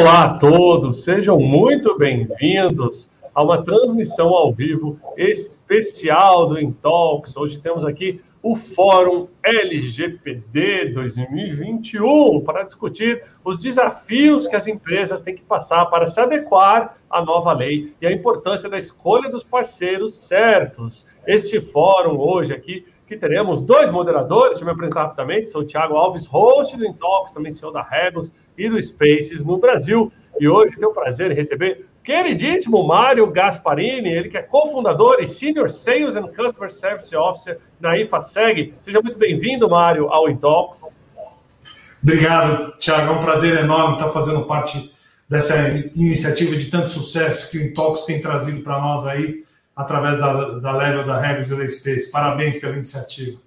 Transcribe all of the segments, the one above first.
Olá a todos, sejam muito bem-vindos a uma transmissão ao vivo especial do Intalks. Hoje temos aqui o Fórum LGPD 2021 para discutir os desafios que as empresas têm que passar para se adequar à nova lei e a importância da escolha dos parceiros certos. Este fórum hoje aqui que teremos dois moderadores, deixa eu me apresentar rapidamente, sou o Thiago Alves, host do Intox, também senhor da Regos e do Spaces no Brasil. E hoje tenho o prazer em receber queridíssimo Mário Gasparini, ele que é cofundador e Senior Sales and Customer Service Officer na IFASEG. Seja muito bem-vindo, Mário, ao Intox. Obrigado, Thiago, é um prazer enorme estar fazendo parte dessa iniciativa de tanto sucesso que o Intox tem trazido para nós aí através da, da Level, da Regos e da Space. Parabéns pela iniciativa.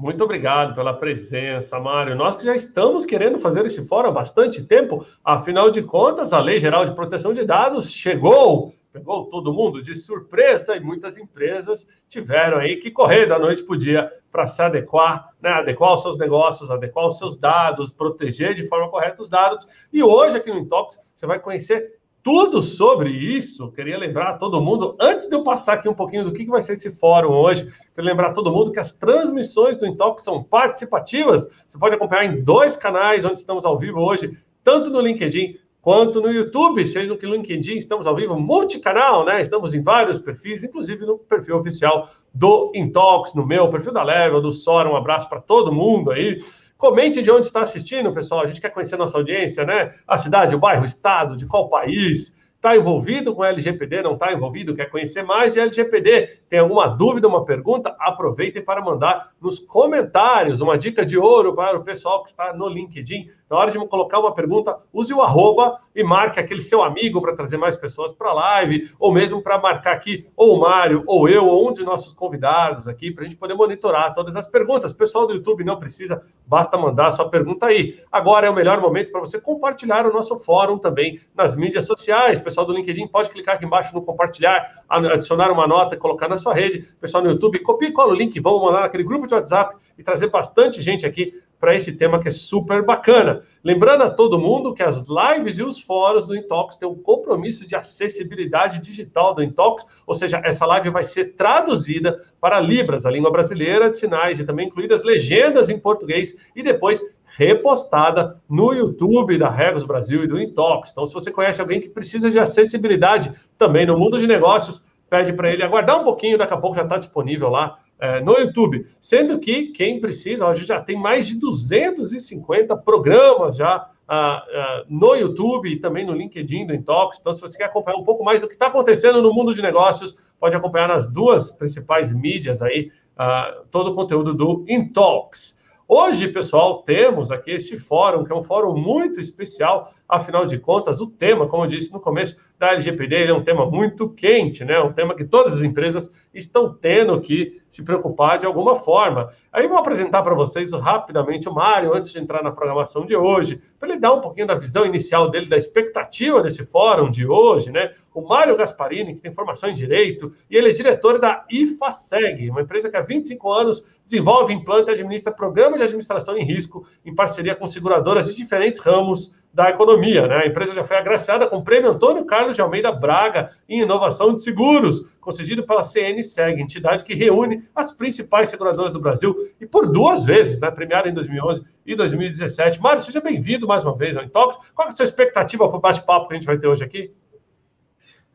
Muito obrigado pela presença, Mário. Nós que já estamos querendo fazer esse fórum há bastante tempo, afinal de contas, a Lei Geral de Proteção de Dados chegou, pegou todo mundo de surpresa e muitas empresas tiveram aí que correr da noite para o dia para se adequar, né? adequar os seus negócios, adequar os seus dados, proteger de forma correta os dados. E hoje aqui no Intox você vai conhecer tudo sobre isso. Queria lembrar a todo mundo, antes de eu passar aqui um pouquinho do que vai ser esse fórum hoje, queria lembrar a todo mundo que as transmissões do Intox são participativas. Você pode acompanhar em dois canais onde estamos ao vivo hoje, tanto no LinkedIn quanto no YouTube, seja no LinkedIn, estamos ao vivo, multicanal, né? Estamos em vários perfis, inclusive no perfil oficial do Intox, no meu, perfil da Level, do Sora. Um abraço para todo mundo aí. Comente de onde está assistindo, pessoal. A gente quer conhecer nossa audiência, né? A cidade, o bairro, o estado, de qual país. Está envolvido com LGPD? Não está envolvido? Quer conhecer mais de LGPD? Tem alguma dúvida, uma pergunta? Aproveitem para mandar nos comentários uma dica de ouro para o pessoal que está no LinkedIn. Na hora de colocar uma pergunta, use o arroba e marque aquele seu amigo para trazer mais pessoas para a live, ou mesmo para marcar aqui ou o Mário, ou eu, ou um de nossos convidados aqui, para a gente poder monitorar todas as perguntas. Pessoal do YouTube não precisa, basta mandar a sua pergunta aí. Agora é o melhor momento para você compartilhar o nosso fórum também nas mídias sociais. Pessoal do LinkedIn pode clicar aqui embaixo no compartilhar, adicionar uma nota colocar na sua rede. Pessoal no YouTube, copie e cola o link, vamos mandar naquele grupo de WhatsApp e trazer bastante gente aqui para esse tema que é super bacana. Lembrando a todo mundo que as lives e os fóruns do Intox têm um compromisso de acessibilidade digital do Intox, ou seja, essa live vai ser traduzida para Libras, a língua brasileira de sinais, e também incluídas legendas em português e depois repostada no YouTube da Regos Brasil e do Intox. Então, se você conhece alguém que precisa de acessibilidade também no mundo de negócios, pede para ele aguardar um pouquinho, daqui a pouco já está disponível lá é, no YouTube. Sendo que quem precisa, a gente já tem mais de 250 programas já ah, ah, no YouTube e também no LinkedIn do Intox. Então, se você quer acompanhar um pouco mais do que está acontecendo no mundo de negócios, pode acompanhar nas duas principais mídias aí ah, todo o conteúdo do Intox. Hoje, pessoal, temos aqui este fórum, que é um fórum muito especial, afinal de contas, o tema, como eu disse no começo, da LGPD é um tema muito quente, né? Um tema que todas as empresas estão tendo que se preocupar de alguma forma. Aí vou apresentar para vocês rapidamente o Mário, antes de entrar na programação de hoje, para ele dar um pouquinho da visão inicial dele, da expectativa desse fórum de hoje, né? O Mário Gasparini, que tem formação em Direito, e ele é diretor da IFASEG, uma empresa que há 25 anos desenvolve, implanta e administra programas de administração em risco em parceria com seguradoras de diferentes ramos da economia. Né? A empresa já foi agraciada com o prêmio Antônio Carlos de Almeida Braga em inovação de seguros, concedido pela CNSEG, entidade que reúne as principais seguradoras do Brasil, e por duas vezes, né? premiada em 2011 e 2017. Mário, seja bem-vindo mais uma vez ao Intox. Qual é a sua expectativa para o bate-papo que a gente vai ter hoje aqui?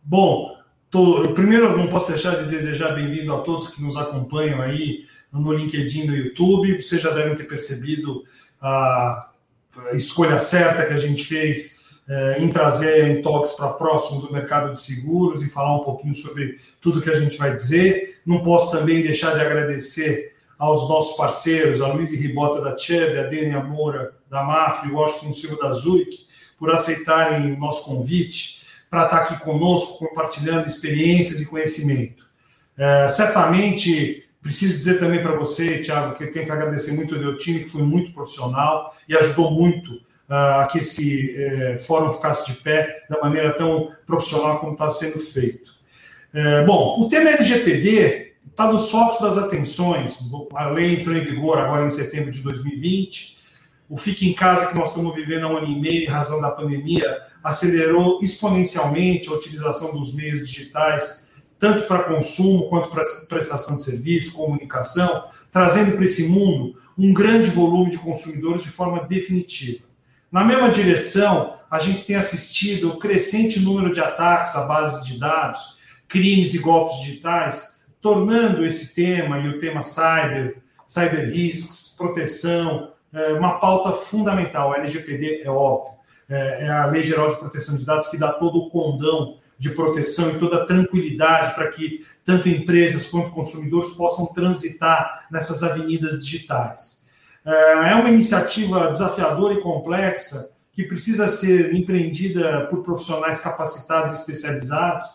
Bom, tô, primeiro eu não posso deixar de desejar bem-vindo a todos que nos acompanham aí no LinkedIn, no YouTube. Vocês já devem ter percebido a escolha certa que a gente fez é, em trazer a Intox para próximo do mercado de seguros e falar um pouquinho sobre tudo que a gente vai dizer. Não posso também deixar de agradecer aos nossos parceiros, a Luiz Ribota da Chubb, a Dênia Moura da MAF o Washington Silva da Zurich, por aceitarem o nosso convite para estar aqui conosco, compartilhando experiências e conhecimento. É, certamente Preciso dizer também para você, Thiago, que eu tenho que agradecer muito ao meu time, que foi muito profissional e ajudou muito uh, a que esse uh, fórum ficasse de pé da maneira tão profissional como está sendo feito. Uh, bom, o tema LGPD está nos focos das atenções. A lei entrou em vigor agora em setembro de 2020. o Fique em Casa que nós estamos vivendo há um ano e meio, em razão da pandemia, acelerou exponencialmente a utilização dos meios digitais, tanto para consumo quanto para prestação de serviço, comunicação, trazendo para esse mundo um grande volume de consumidores de forma definitiva. Na mesma direção, a gente tem assistido o crescente número de ataques à base de dados, crimes e golpes digitais, tornando esse tema e o tema cyber, cyber risks, proteção, é, uma pauta fundamental. A LGPD é óbvio, é, é a Lei Geral de Proteção de Dados que dá todo o condão de proteção e toda a tranquilidade para que tanto empresas quanto consumidores possam transitar nessas avenidas digitais. É, é uma iniciativa desafiadora e complexa que precisa ser empreendida por profissionais capacitados e especializados,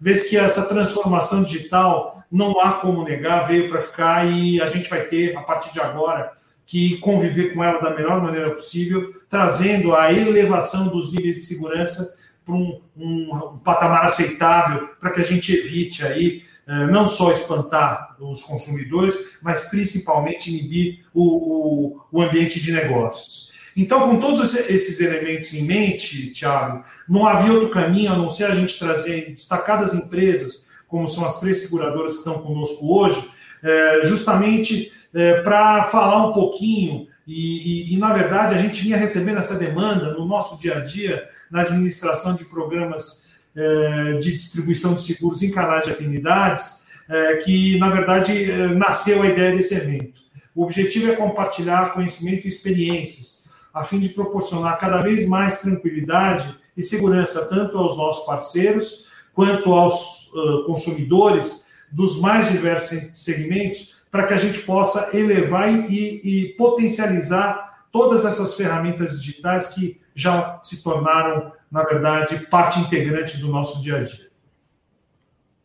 vez que essa transformação digital não há como negar, veio para ficar e a gente vai ter, a partir de agora, que conviver com ela da melhor maneira possível, trazendo a elevação dos níveis de segurança para um, um, um patamar aceitável, para que a gente evite aí eh, não só espantar os consumidores, mas principalmente inibir o, o, o ambiente de negócios. Então, com todos esses elementos em mente, Tiago, não havia outro caminho a não ser a gente trazer destacadas empresas, como são as três seguradoras que estão conosco hoje, eh, justamente é, para falar um pouquinho, e, e, e, na verdade a gente vinha recebendo essa demanda no nosso dia a dia, na administração de programas é, de distribuição de seguros em canais de afinidades, é, que na verdade é, nasceu a ideia desse evento. O objetivo é compartilhar conhecimento e experiências, a fim de proporcionar cada vez mais tranquilidade e segurança tanto aos nossos parceiros quanto aos consumidores dos mais diversos segmentos, para que a gente possa elevar e, e, potencializar todas essas ferramentas digitais que já se tornaram, na verdade, parte integrante do nosso dia a dia.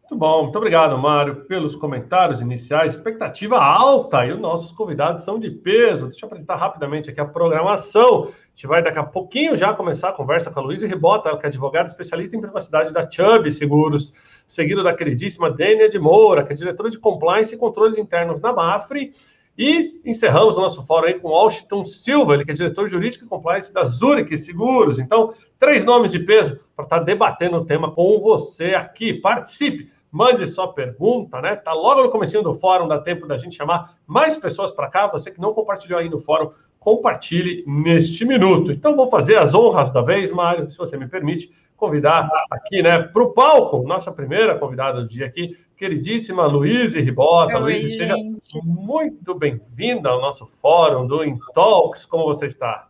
Muito bom, muito obrigado, Mário, pelos comentários iniciais. Expectativa alta e os nossos convidados são de peso. Deixa eu apresentar rapidamente aqui a programação. A gente vai daqui a pouquinho já começar a conversa com a Luísa Ribota, que é advogada especialista em privacidade da Chubb Seguros, seguido da queridíssima Dênia de Moura, que é diretora de compliance e controles internos na Mafre. E encerramos o nosso fórum aí com Washington Silva, ele que é diretor jurídico e compliance da Zurich Seguros. Então, três nomes de peso para estar debatendo o tema com você aqui. Participe! mande sua pergunta, né? Tá logo no começo do fórum, dá tempo da gente chamar mais pessoas para cá. Você que não compartilhou aí no fórum, compartilhe neste minuto. Então vou fazer as honras da vez, Mário, se você me permite, convidar aqui, né, para o palco, nossa primeira convidada do dia aqui, queridíssima Luíse Ribota. Luíse, seja muito bem-vinda ao nosso fórum do Intalks. Como você está?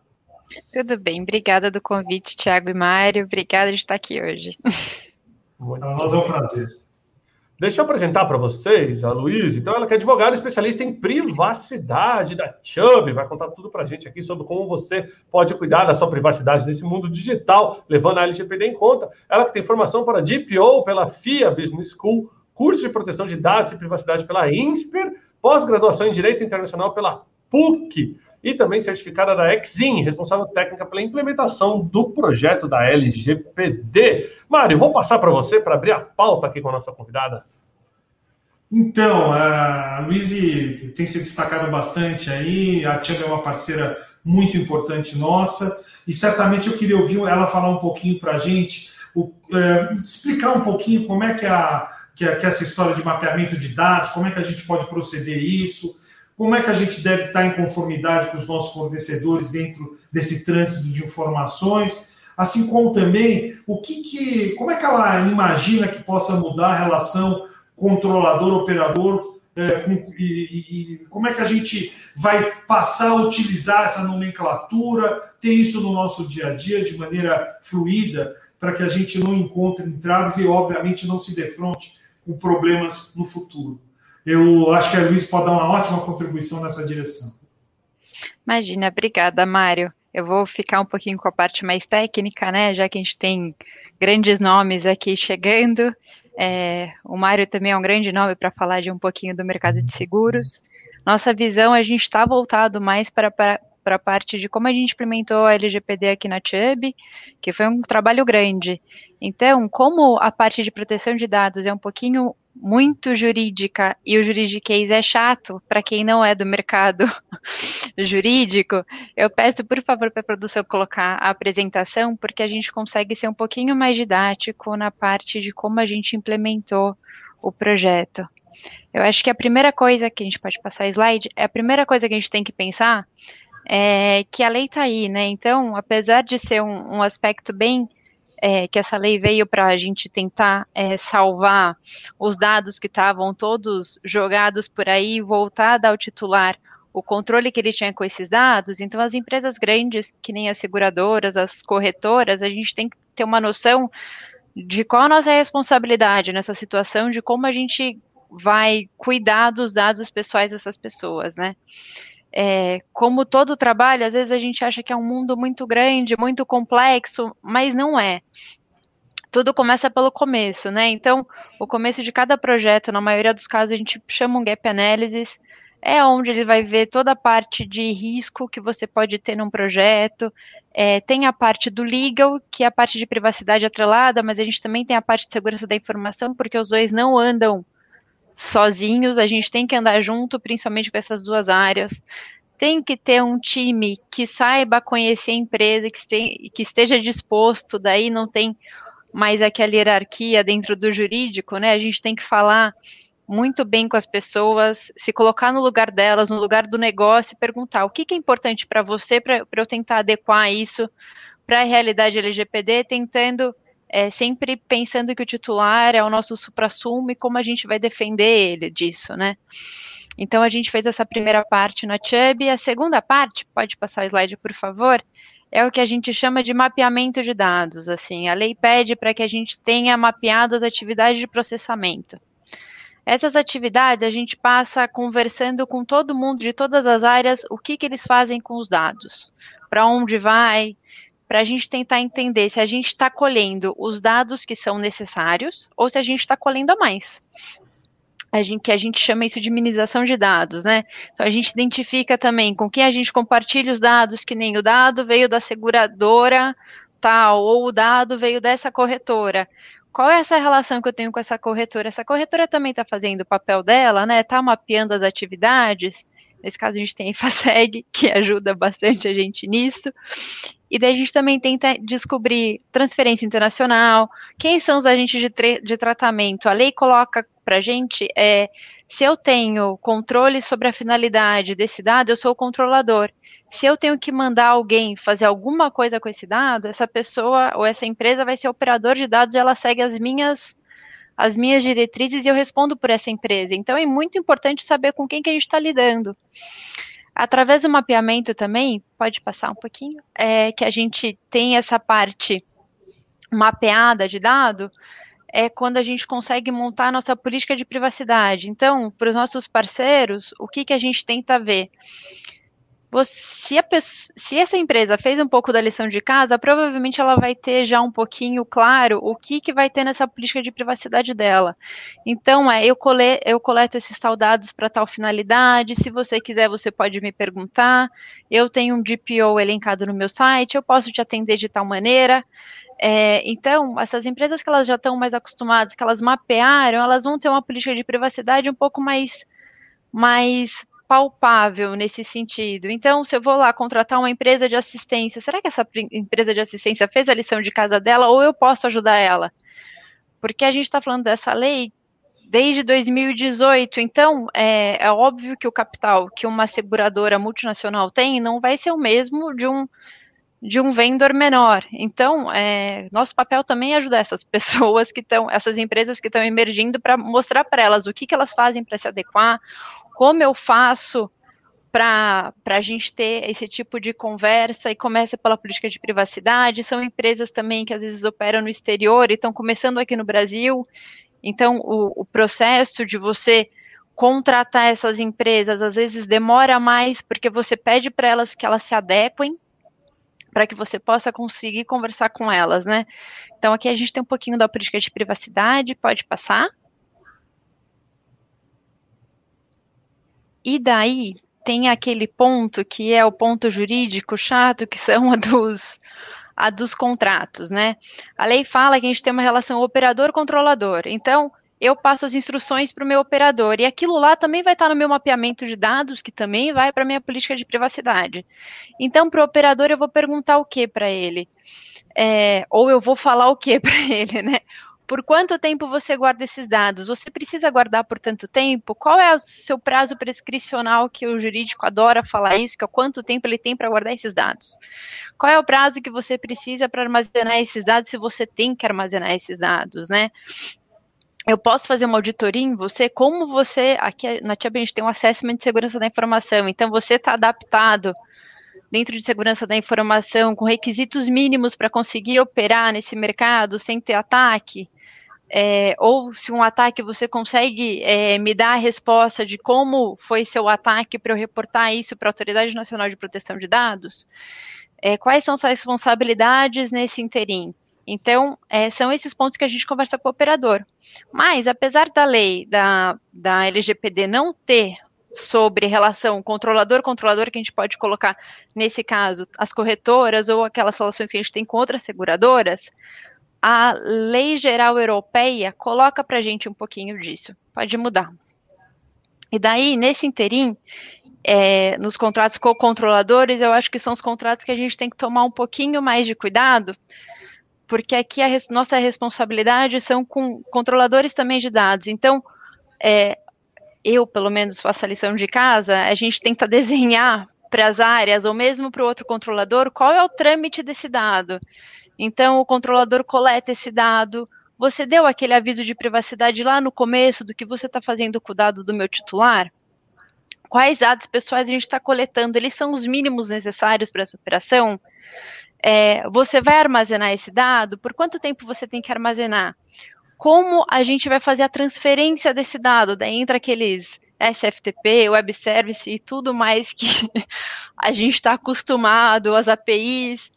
Tudo bem, obrigada do convite, Tiago e Mário. Obrigada de estar aqui hoje. Muito Para nós é um prazer. Deixa eu apresentar para vocês a Luísa. Então, ela que é advogada especialista em privacidade da Chubb. Vai contar tudo para a gente aqui sobre como você pode cuidar da sua privacidade nesse mundo digital, levando a LGPD em conta. Ela que tem formação para DPO pela FIA Business School, curso de proteção de dados e privacidade pela INSPER, pós-graduação em Direito Internacional pela PUC e também certificada da Exim, responsável técnica pela implementação do projeto da LGPD. Mário, vou passar para você para abrir a pauta aqui com a nossa convidada. Então, a Luiz tem se destacado bastante aí, a Tia é uma parceira muito importante nossa, e certamente eu queria ouvir ela falar um pouquinho para a gente, é, explicar um pouquinho como é que, a, que, a, que essa história de mapeamento de dados, como é que a gente pode proceder isso, como é que a gente deve estar em conformidade com os nossos fornecedores dentro desse trânsito de informações, assim como também o que, que como é que ela imagina que possa mudar a relação controlador-operador é, e, e, como é que a gente vai passar a utilizar essa nomenclatura, ter isso no nosso dia a dia de maneira fluida, para que a gente não encontre entraves e, obviamente, não se defronte com problemas no futuro eu acho que a Luiz pode dar uma ótima contribuição nessa direção. Imagina, obrigada, Mário. Eu vou ficar um pouquinho com a parte mais técnica, né? Já que a gente tem grandes nomes aqui chegando. É, o Mário também é um grande nome para falar de um pouquinho do mercado de seguros. Nossa visão, a gente está voltado mais para, para, para a parte de como a gente implementou a LGPD aqui na Chubb, que foi um trabalho grande. Então, como a parte de proteção de dados é um pouquinho muito jurídica e o juridiquês é chato para quem não é do mercado jurídico, eu peço, por favor, para a produção colocar a apresentação, porque a gente consegue ser um pouquinho mais didático na parte de como a gente implementou o projeto. Eu acho que a primeira coisa que a gente pode passar slide é a primeira coisa que a gente tem que pensar é que a lei está aí, né? Então, apesar de ser um, um aspecto bem é, que essa lei veio para a gente tentar é, salvar os dados que estavam todos jogados por aí, voltar ao titular o controle que ele tinha com esses dados. Então, as empresas grandes, que nem as seguradoras, as corretoras, a gente tem que ter uma noção de qual a nossa responsabilidade nessa situação, de como a gente vai cuidar dos dados pessoais dessas pessoas, né? É, como todo trabalho, às vezes a gente acha que é um mundo muito grande, muito complexo, mas não é. Tudo começa pelo começo, né? Então, o começo de cada projeto, na maioria dos casos, a gente chama um gap analysis, é onde ele vai ver toda a parte de risco que você pode ter num projeto. É, tem a parte do legal, que é a parte de privacidade atrelada, mas a gente também tem a parte de segurança da informação, porque os dois não andam sozinhos, a gente tem que andar junto, principalmente com essas duas áreas. Tem que ter um time que saiba conhecer a empresa, que, este, que esteja disposto, daí não tem mais aquela hierarquia dentro do jurídico, né? A gente tem que falar muito bem com as pessoas, se colocar no lugar delas, no lugar do negócio e perguntar o que, que é importante para você, para eu tentar adequar isso para a realidade LGPD, tentando é, sempre pensando que o titular é o nosso supra-sumo e como a gente vai defender ele disso, né? Então a gente fez essa primeira parte na Chubb a segunda parte, pode passar o slide, por favor, é o que a gente chama de mapeamento de dados. Assim, a lei pede para que a gente tenha mapeado as atividades de processamento. Essas atividades a gente passa conversando com todo mundo de todas as áreas, o que, que eles fazem com os dados, para onde vai, para a gente tentar entender se a gente está colhendo os dados que são necessários ou se a gente está colhendo a mais. A gente, que a gente chama isso de minimização de dados, né? Então a gente identifica também com quem a gente compartilha os dados, que nem o dado veio da seguradora tal, ou o dado veio dessa corretora. Qual é essa relação que eu tenho com essa corretora? Essa corretora também está fazendo o papel dela, né? Está mapeando as atividades. Nesse caso, a gente tem a IFASEG, que ajuda bastante a gente nisso. E daí a gente também tenta descobrir transferência internacional, quem são os agentes de, de tratamento. A lei coloca para a gente é, se eu tenho controle sobre a finalidade desse dado, eu sou o controlador. Se eu tenho que mandar alguém fazer alguma coisa com esse dado, essa pessoa ou essa empresa vai ser operador de dados e ela segue as minhas as minhas diretrizes e eu respondo por essa empresa. Então é muito importante saber com quem que a gente está lidando. Através do mapeamento também, pode passar um pouquinho, é que a gente tem essa parte mapeada de dado, é quando a gente consegue montar a nossa política de privacidade. Então, para os nossos parceiros, o que, que a gente tenta ver? Se, pessoa, se, essa empresa fez um pouco da lição de casa, provavelmente ela vai ter já um pouquinho claro o que, que vai ter nessa política de privacidade dela. Então, é, eu, cole, eu coleto esses tal dados para tal finalidade, se você quiser, você pode me perguntar, eu tenho um DPO elencado no meu site, eu posso te atender de tal maneira. É, então, essas empresas que elas já estão mais acostumadas, que elas mapearam, elas vão ter uma política de privacidade um pouco mais mais palpável nesse sentido. Então, se eu vou lá contratar uma empresa de assistência, será que essa empresa de assistência fez a lição de casa dela ou eu posso ajudar ela? Porque a gente está falando dessa lei desde 2018, então é, é, óbvio que o capital que uma seguradora multinacional tem não vai ser o mesmo de um de um vendedor menor. Então, é, nosso papel também é ajudar essas pessoas que estão, essas empresas que estão emergindo para mostrar para elas o que, que elas fazem para se adequar, como eu faço para a gente ter esse tipo de conversa e começa pela política de privacidade. São empresas também que às vezes operam no exterior e estão começando aqui no Brasil. Então, o, o processo de você contratar essas empresas às vezes demora mais porque você pede para elas que elas se adequem para que você possa conseguir conversar com elas, né? Então aqui a gente tem um pouquinho da política de privacidade, pode passar. E daí tem aquele ponto que é o ponto jurídico chato, que são a dos, a dos contratos, né? A lei fala que a gente tem uma relação operador-controlador. Então, eu passo as instruções para o meu operador. E aquilo lá também vai estar no meu mapeamento de dados, que também vai para a minha política de privacidade. Então, para o operador, eu vou perguntar o que para ele? É, ou eu vou falar o que para ele, né? Por quanto tempo você guarda esses dados? Você precisa guardar por tanto tempo? Qual é o seu prazo prescricional que o jurídico adora falar isso? Que é quanto tempo ele tem para guardar esses dados? Qual é o prazo que você precisa para armazenar esses dados se você tem que armazenar esses dados, né? eu posso fazer uma auditoria em você, como você, aqui na TIAB a gente tem um assessment de segurança da informação, então você está adaptado dentro de segurança da informação, com requisitos mínimos para conseguir operar nesse mercado sem ter ataque, é, ou se um ataque você consegue é, me dar a resposta de como foi seu ataque para eu reportar isso para a Autoridade Nacional de Proteção de Dados, é, quais são suas responsabilidades nesse interim? Então, é, são esses pontos que a gente conversa com o operador. Mas, apesar da lei da, da LGPD não ter sobre relação controlador-controlador, que a gente pode colocar, nesse caso, as corretoras ou aquelas relações que a gente tem com outras seguradoras, a lei geral europeia coloca para a gente um pouquinho disso. Pode mudar. E daí, nesse interim, é, nos contratos com controladores, eu acho que são os contratos que a gente tem que tomar um pouquinho mais de cuidado, porque aqui a res, nossa responsabilidade são com controladores também de dados. Então, é, eu, pelo menos, faço a lição de casa, a gente tenta desenhar para as áreas, ou mesmo para o outro controlador, qual é o trâmite desse dado. Então, o controlador coleta esse dado. Você deu aquele aviso de privacidade lá no começo do que você está fazendo com o dado do meu titular? Quais dados pessoais a gente está coletando? Eles são os mínimos necessários para essa operação? É, você vai armazenar esse dado? Por quanto tempo você tem que armazenar? Como a gente vai fazer a transferência desse dado? Daí entra aqueles SFTP, Web Service e tudo mais que a gente está acostumado, as APIs.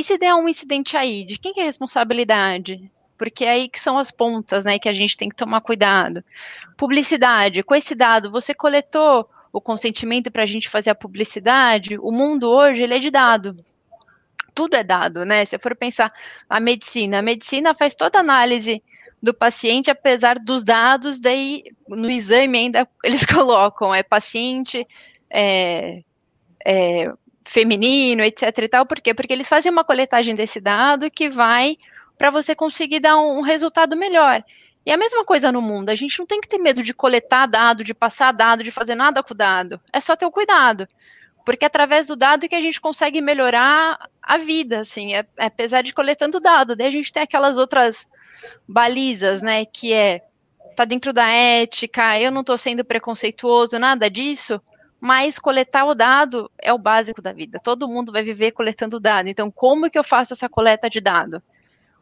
E se der um incidente aí, de quem que é a responsabilidade? Porque é aí que são as pontas, né, que a gente tem que tomar cuidado. Publicidade, com esse dado, você coletou o consentimento para a gente fazer a publicidade? O mundo hoje, ele é de dado tudo é dado, né? Se for pensar a medicina, a medicina faz toda a análise do paciente, apesar dos dados, daí no exame ainda eles colocam, é paciente é, é, feminino, etc e tal, por quê? Porque eles fazem uma coletagem desse dado que vai para você conseguir dar um, um resultado melhor. E a mesma coisa no mundo, a gente não tem que ter medo de coletar dado, de passar dado, de fazer nada com o dado, é só ter o cuidado. Porque é através do dado que a gente consegue melhorar a vida, assim, é, é, apesar de coletando dado, daí a gente tem aquelas outras balizas, né, que é, tá dentro da ética, eu não estou sendo preconceituoso, nada disso, mas coletar o dado é o básico da vida, todo mundo vai viver coletando dado, então como que eu faço essa coleta de dado?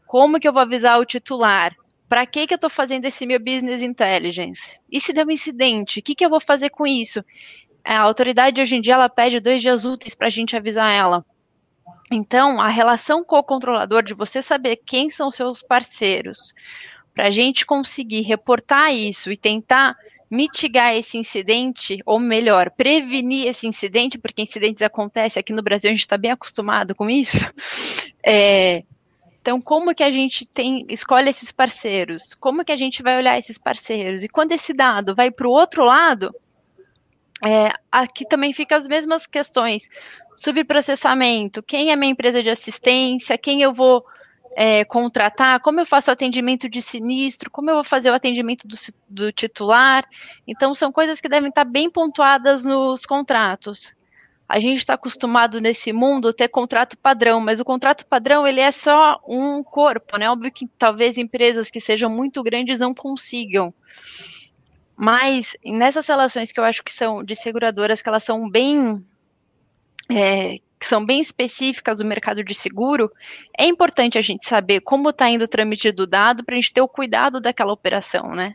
Como que eu vou avisar o titular? Para que, que eu estou fazendo esse meu business intelligence? E se der um incidente, o que, que eu vou fazer com isso? a autoridade hoje em dia ela pede dois dias úteis para a gente avisar ela. Então, a relação com o controlador, de você saber quem são seus parceiros, para a gente conseguir reportar isso e tentar mitigar esse incidente, ou melhor, prevenir esse incidente, porque incidentes acontecem aqui no Brasil, a gente está bem acostumado com isso. É, então, como que a gente tem, escolhe esses parceiros? Como que a gente vai olhar esses parceiros? E quando esse dado vai para o outro lado, é, aqui também fica as mesmas questões. Subprocessamento, quem é minha empresa de assistência, quem eu vou é, contratar, como eu faço o atendimento de sinistro, como eu vou fazer o atendimento do, do, titular. Então, são coisas que devem estar bem pontuadas nos contratos. A gente está acostumado nesse mundo ter contrato padrão, mas o contrato padrão ele é só um corpo, né? Óbvio que talvez empresas que sejam muito grandes não consigam. Mas nessas relações que eu acho que são de seguradoras, que elas são bem. É, que são bem específicas do mercado de seguro, é importante a gente saber como está indo o trâmite do dado para a gente ter o cuidado daquela operação, né?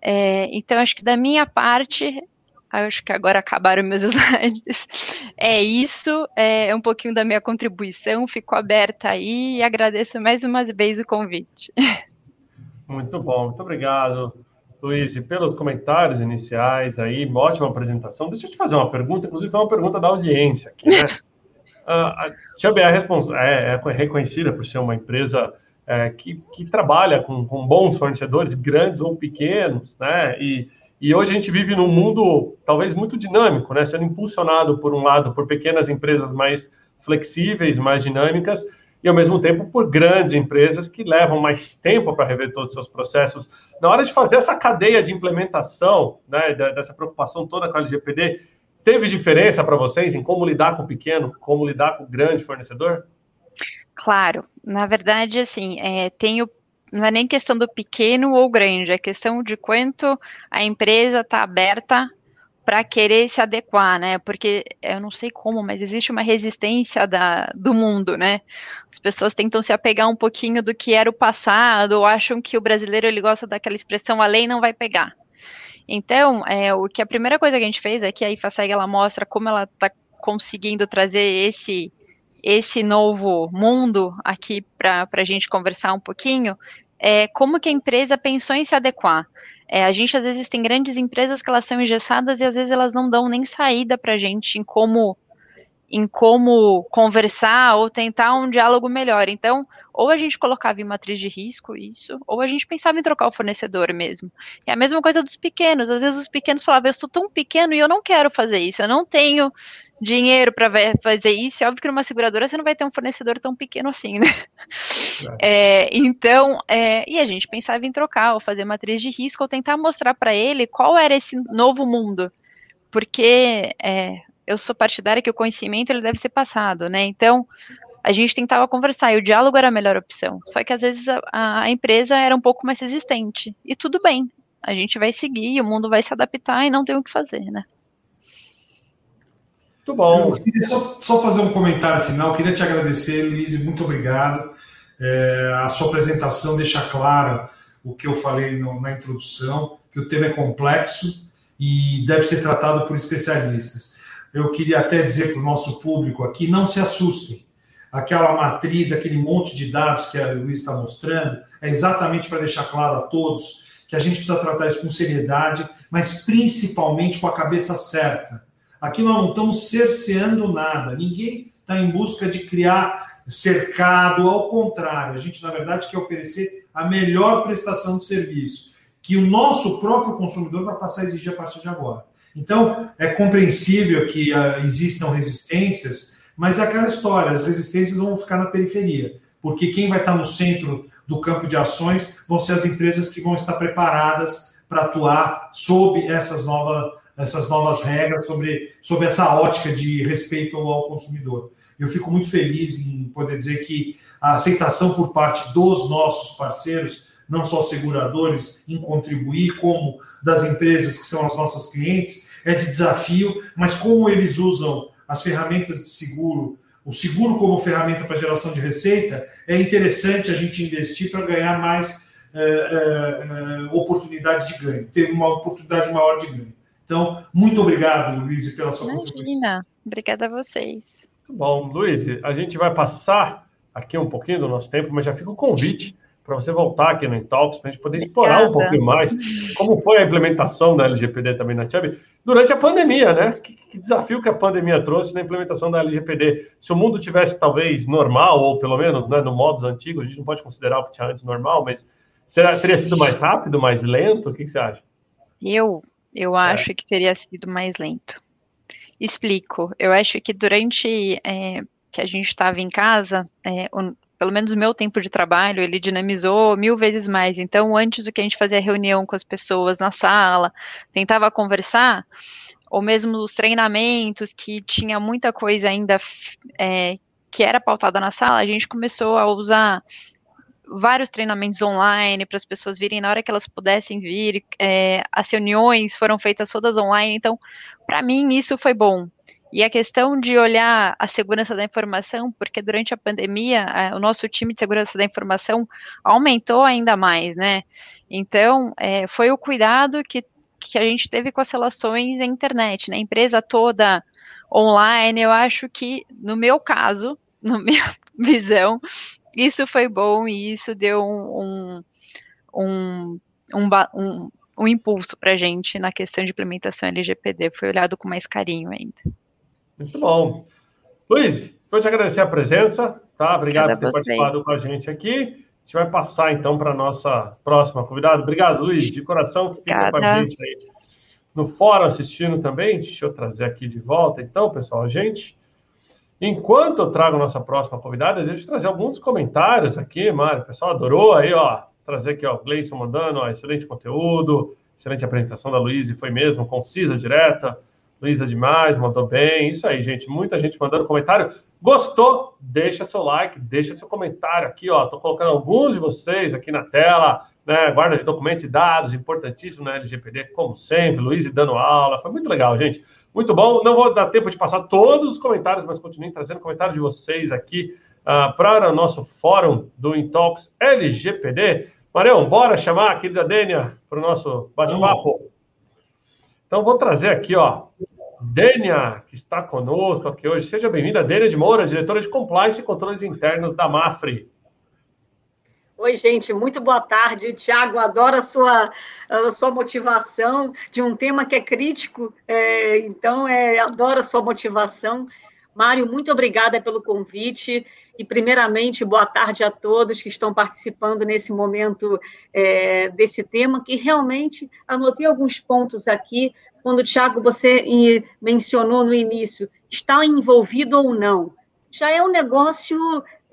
É, então, acho que da minha parte, acho que agora acabaram meus slides. É isso, é um pouquinho da minha contribuição, fico aberta aí e agradeço mais uma vez o convite. Muito bom, muito obrigado. Luiz, pelos comentários iniciais aí, ótima apresentação. Deixa eu te fazer uma pergunta, inclusive foi uma pergunta da audiência aqui, né? a Tia é, é, reconhecida por ser uma empresa é, é, que, que, trabalha com, com, bons fornecedores, grandes ou pequenos, né? E, e hoje a gente vive num mundo talvez muito dinâmico, né? Sendo impulsionado, por um lado, por pequenas empresas mais flexíveis, mais dinâmicas, e ao mesmo tempo por grandes empresas que levam mais tempo para rever todos os seus processos. Na hora de fazer essa cadeia de implementação, né, dessa preocupação toda com a LGPD, teve diferença para vocês em como lidar com o pequeno, como lidar com o grande fornecedor? Claro, na verdade, assim, é, tem o, não é nem questão do pequeno ou grande, é questão de quanto a empresa está aberta para querer se adequar, né? Porque eu não sei como, mas existe uma resistência da, do mundo, né? As pessoas tentam se apegar um pouquinho do que era o passado, ou acham que o brasileiro ele gosta daquela expressão a lei não vai pegar. Então, é, o que a primeira coisa que a gente fez é que a IFASEG ela mostra como ela está conseguindo trazer esse esse novo mundo aqui para a gente conversar um pouquinho, é como que a empresa pensou em se adequar. É, a gente às vezes tem grandes empresas que elas são engessadas e às vezes elas não dão nem saída para a gente em como em como conversar ou tentar um diálogo melhor. Então, ou a gente colocava em matriz de risco isso, ou a gente pensava em trocar o fornecedor mesmo. E a mesma coisa dos pequenos. Às vezes os pequenos falavam, eu estou tão pequeno e eu não quero fazer isso, eu não tenho dinheiro para fazer isso. É óbvio que numa seguradora você não vai ter um fornecedor tão pequeno assim, né? É, então, é, e a gente pensava em trocar, ou fazer matriz de risco, ou tentar mostrar para ele qual era esse novo mundo. Porque é, eu sou partidária que o conhecimento ele deve ser passado, né? Então, a gente tentava conversar e o diálogo era a melhor opção. Só que às vezes a, a empresa era um pouco mais resistente. E tudo bem, a gente vai seguir, o mundo vai se adaptar e não tem o que fazer, né? Muito bom. Eu queria só, só fazer um comentário final. Queria te agradecer, Luiz, muito obrigado. É, a sua apresentação deixa claro o que eu falei no, na introdução, que o tema é complexo e deve ser tratado por especialistas. Eu queria até dizer para o nosso público aqui, não se assustem aquela matriz, aquele monte de dados que a Luiz está mostrando, é exatamente para deixar claro a todos que a gente precisa tratar isso com seriedade, mas principalmente com a cabeça certa. Aqui nós não estamos cerceando nada, ninguém está em busca de criar cercado, ao contrário, a gente, na verdade, quer oferecer a melhor prestação de serviço, que o nosso próprio consumidor vai passar a exigir a partir de agora. Então, é compreensível que uh, existam resistências, mas é aquela história, as resistências vão ficar na periferia, porque quem vai estar no centro do campo de ações vão ser as empresas que vão estar preparadas para atuar sob essas, nova, essas novas regras, sobre, sobre essa ótica de respeito ao consumidor. Eu fico muito feliz em poder dizer que a aceitação por parte dos nossos parceiros, não só seguradores, em contribuir, como das empresas que são as nossas clientes, é de desafio, mas como eles usam as ferramentas de seguro, o seguro como ferramenta para geração de receita, é interessante a gente investir para ganhar mais é, é, oportunidade de ganho, ter uma oportunidade maior de ganho. Então, muito obrigado, Luiz, pela sua Imagina. contribuição. Obrigada a vocês. Bom, Luiz, a gente vai passar aqui um pouquinho do nosso tempo, mas já fica o convite para você voltar aqui no Intalks, para a gente poder explorar um pouquinho mais como foi a implementação da LGPD também na Chubb durante a pandemia, né? Que, que, desafio que a pandemia trouxe na implementação da LGPD. Se o mundo tivesse talvez normal, ou pelo menos né, no modos antigos, a gente não pode considerar o que tinha antes normal, mas será, teria sido mais rápido, mais lento? O que, que você acha? Eu, eu acho é. que teria sido mais lento. Explico. Eu acho que durante é, que a gente estava em casa, é, pelo menos o meu tempo de trabalho, ele dinamizou mil vezes mais. Então, antes do que a gente fazia reunião com as pessoas na sala, tentava conversar, ou mesmo os treinamentos, que tinha muita coisa ainda é, que era pautada na sala, a gente começou a usar vários treinamentos online para as pessoas virem na hora que elas pudessem vir. É, as reuniões foram feitas todas online, então, para mim, isso foi bom. E a questão de olhar a segurança da informação, porque durante a pandemia, o nosso time de segurança da informação aumentou ainda mais, né? Então, é, foi o cuidado que, que a gente teve com as relações na internet, né? A empresa toda online, eu acho que, no meu caso, na minha visão, isso foi bom e isso deu um, um, um, um, um impulso para a gente na questão de implementação LGPD. Foi olhado com mais carinho ainda. Muito bom. Luiz, vou te agradecer a presença, tá? Obrigado por ter participado com a gente aqui. A gente vai passar então para a nossa próxima convidada. Obrigado, Luiz. De coração, fica Obrigada. com a gente aí no fórum assistindo também. Deixa eu trazer aqui de volta, então, pessoal. Gente, enquanto eu trago a nossa próxima convidada, deixa eu trazer alguns comentários aqui, Mário. O pessoal adorou aí, ó. Trazer aqui, ó, o Gleison mandando, ó, excelente conteúdo, excelente apresentação da Luiz, foi mesmo, concisa, direta. Luísa demais, mandou bem. Isso aí, gente. Muita gente mandando comentário. Gostou? Deixa seu like, deixa seu comentário aqui, ó. Tô colocando alguns de vocês aqui na tela, né? Guarda de documentos e dados, importantíssimo na LGPD, como sempre. Luiz dando aula. Foi muito legal, gente. Muito bom. Não vou dar tempo de passar todos os comentários, mas continuem trazendo comentários de vocês aqui uh, para o nosso fórum do Intox LGPD. Marião, bora chamar a querida Dênia para o nosso bate-papo? Então, vou trazer aqui, ó, Dênia, que está conosco aqui hoje. Seja bem-vinda, Dênia de Moura, diretora de Compliance e Controles Internos da Mafre. Oi, gente, muito boa tarde. Tiago, adoro a sua, a sua motivação de um tema que é crítico, é, então, é, adoro a sua motivação. Mário, muito obrigada pelo convite. E, primeiramente, boa tarde a todos que estão participando nesse momento é, desse tema, que realmente anotei alguns pontos aqui quando, Tiago, você mencionou no início, está envolvido ou não. Já é um negócio,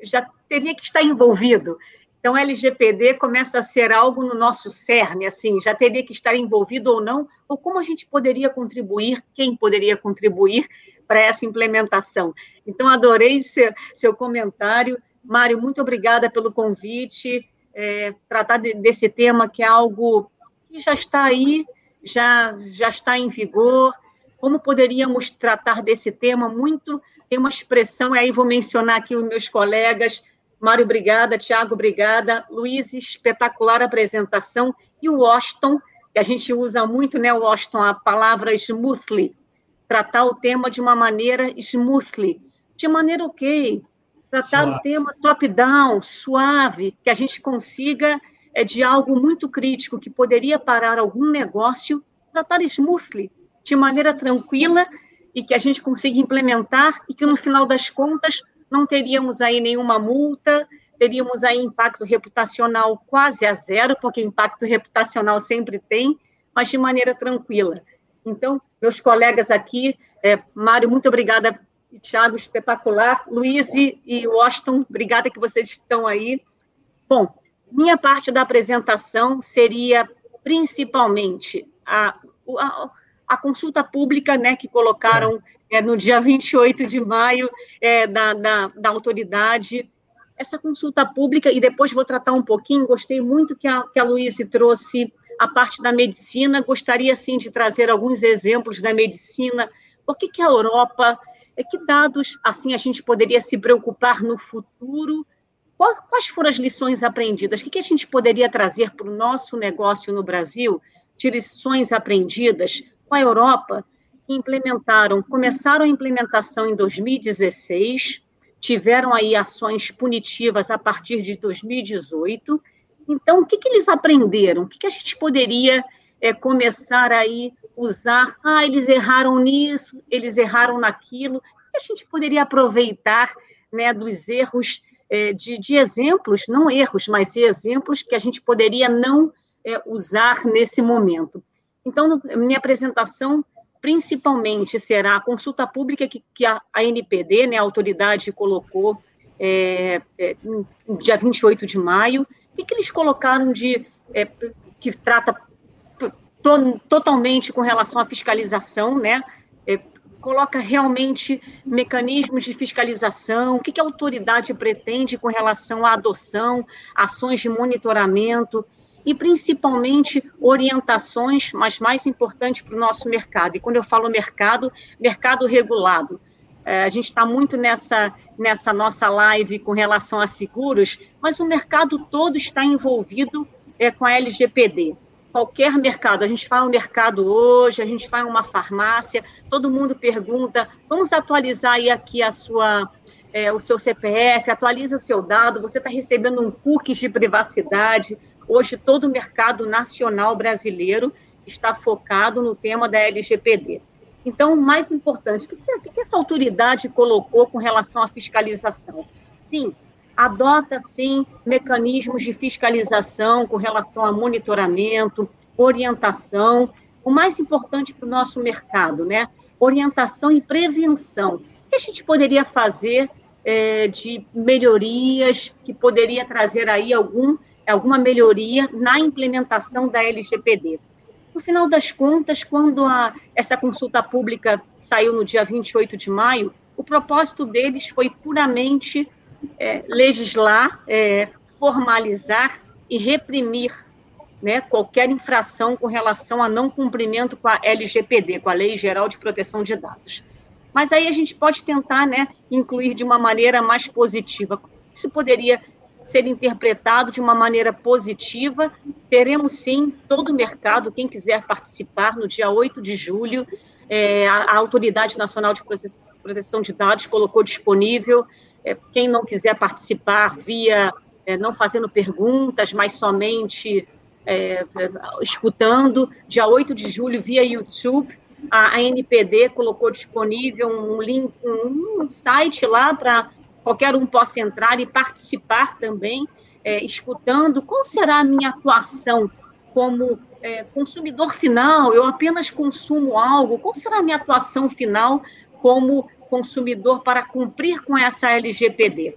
já teria que estar envolvido. Então, LGPD começa a ser algo no nosso cerne, assim, já teria que estar envolvido ou não, ou como a gente poderia contribuir, quem poderia contribuir para essa implementação. Então, adorei seu, seu comentário. Mário, muito obrigada pelo convite. É, tratar de, desse tema que é algo que já está aí, já, já está em vigor. Como poderíamos tratar desse tema? Muito, tem uma expressão, aí vou mencionar aqui os meus colegas, Mário, obrigada, Tiago, obrigada, Luiz, espetacular apresentação, e o Washington, que a gente usa muito, né, Washington, a palavra smoothly, tratar o tema de uma maneira smoothly, de maneira ok, tratar suave. o tema top-down, suave, que a gente consiga é de algo muito crítico que poderia parar algum negócio, tratar smoothly, de maneira tranquila e que a gente consiga implementar e que no final das contas não teríamos aí nenhuma multa, teríamos aí impacto reputacional quase a zero, porque impacto reputacional sempre tem, mas de maneira tranquila. Então, meus colegas aqui, é, Mário, muito obrigada, Tiago, espetacular, Luiz e Washington, obrigada que vocês estão aí. Bom, minha parte da apresentação seria principalmente a, a, a consulta pública né, que colocaram é, no dia 28 de maio é, da, da, da, autoridade. Essa consulta pública, e depois vou tratar um pouquinho, gostei muito que a, que a Luíse trouxe a parte da medicina, gostaria, sim, de trazer alguns exemplos da medicina. Por que, que a Europa, é que dados, assim, a gente poderia se preocupar no futuro Quais foram as lições aprendidas? O que a gente poderia trazer para o nosso negócio no Brasil de lições aprendidas com a Europa, que implementaram, começaram a implementação em 2016, tiveram aí ações punitivas a partir de 2018. Então, o que, que eles aprenderam? O que, que a gente poderia é, começar aí usar? Ah, eles erraram nisso, eles erraram naquilo. Que a gente poderia aproveitar né, dos erros é, de, de, exemplos, não erros, mas exemplos que a gente poderia não é, usar nesse momento. Então, minha apresentação principalmente será a consulta pública que, que a, a, NPD, né, a autoridade, colocou é, é, dia 28 de maio. O que, eles colocaram de é, que trata to, totalmente com relação à fiscalização, né? É, coloca realmente mecanismos de fiscalização, o que, que a autoridade pretende com relação à adoção, ações de monitoramento e principalmente orientações, mas mais importante para o nosso mercado. E quando eu falo mercado, mercado regulado. É, a gente está muito nessa, nessa nossa live com relação a seguros, mas o mercado todo está envolvido é, com a LGPD qualquer mercado. A gente faz um mercado hoje, a gente faz uma farmácia, todo mundo pergunta, vamos atualizar aí aqui a sua, é, o seu CPF, atualiza o seu dado, você está recebendo um cookies de privacidade. Hoje, todo o mercado nacional brasileiro está focado no tema da LGPD. Então, o mais importante, o que, que essa autoridade colocou com relação à fiscalização? Sim, adota, sim, mecanismos de fiscalização com relação a monitoramento, orientação. O mais importante para o nosso mercado, né? Orientação e prevenção. O que a gente poderia fazer é, de melhorias que poderia trazer aí algum, alguma melhoria na implementação da LGPD? No final das contas, quando a, essa consulta pública saiu no dia 28 de maio, o propósito deles foi puramente é, legislar, é, formalizar e reprimir né, qualquer infração com relação a não cumprimento com a LGPD, com a Lei Geral de Proteção de Dados. Mas aí a gente pode tentar né, incluir de uma maneira mais positiva. Isso poderia ser interpretado de uma maneira positiva. Teremos sim todo o mercado, quem quiser participar, no dia 8 de julho, é, a, a Autoridade Nacional de Proteção de Dados colocou disponível é, quem não quiser participar via, é, não fazendo perguntas, mas somente é, escutando, dia 8 de julho, via YouTube, a, NPD colocou disponível um link, um site lá para qualquer um possa entrar e participar também, é, escutando. Qual será a minha atuação como é, consumidor final, eu apenas consumo algo, qual será a minha atuação final como consumidor para cumprir com essa LGPD.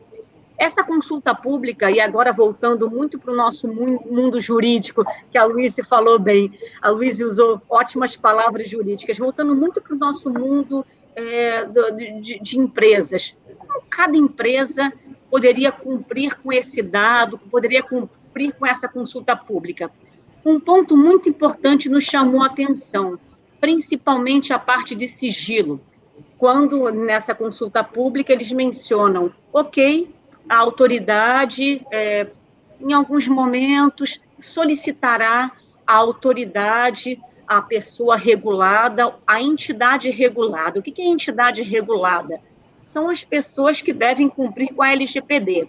Essa consulta pública, e agora voltando muito para o nosso mundo jurídico, que a Luísa falou bem, a Luísa usou ótimas palavras jurídicas, voltando muito para o nosso mundo é, de, de empresas. Como cada empresa poderia cumprir com esse dado, poderia cumprir com essa consulta pública? Um ponto muito importante nos chamou a atenção, principalmente a parte de sigilo quando nessa consulta pública eles mencionam, ok, a autoridade, é, em alguns momentos, solicitará a autoridade, a pessoa regulada, a entidade regulada. O que é entidade regulada? São as pessoas que devem cumprir com a LGPD,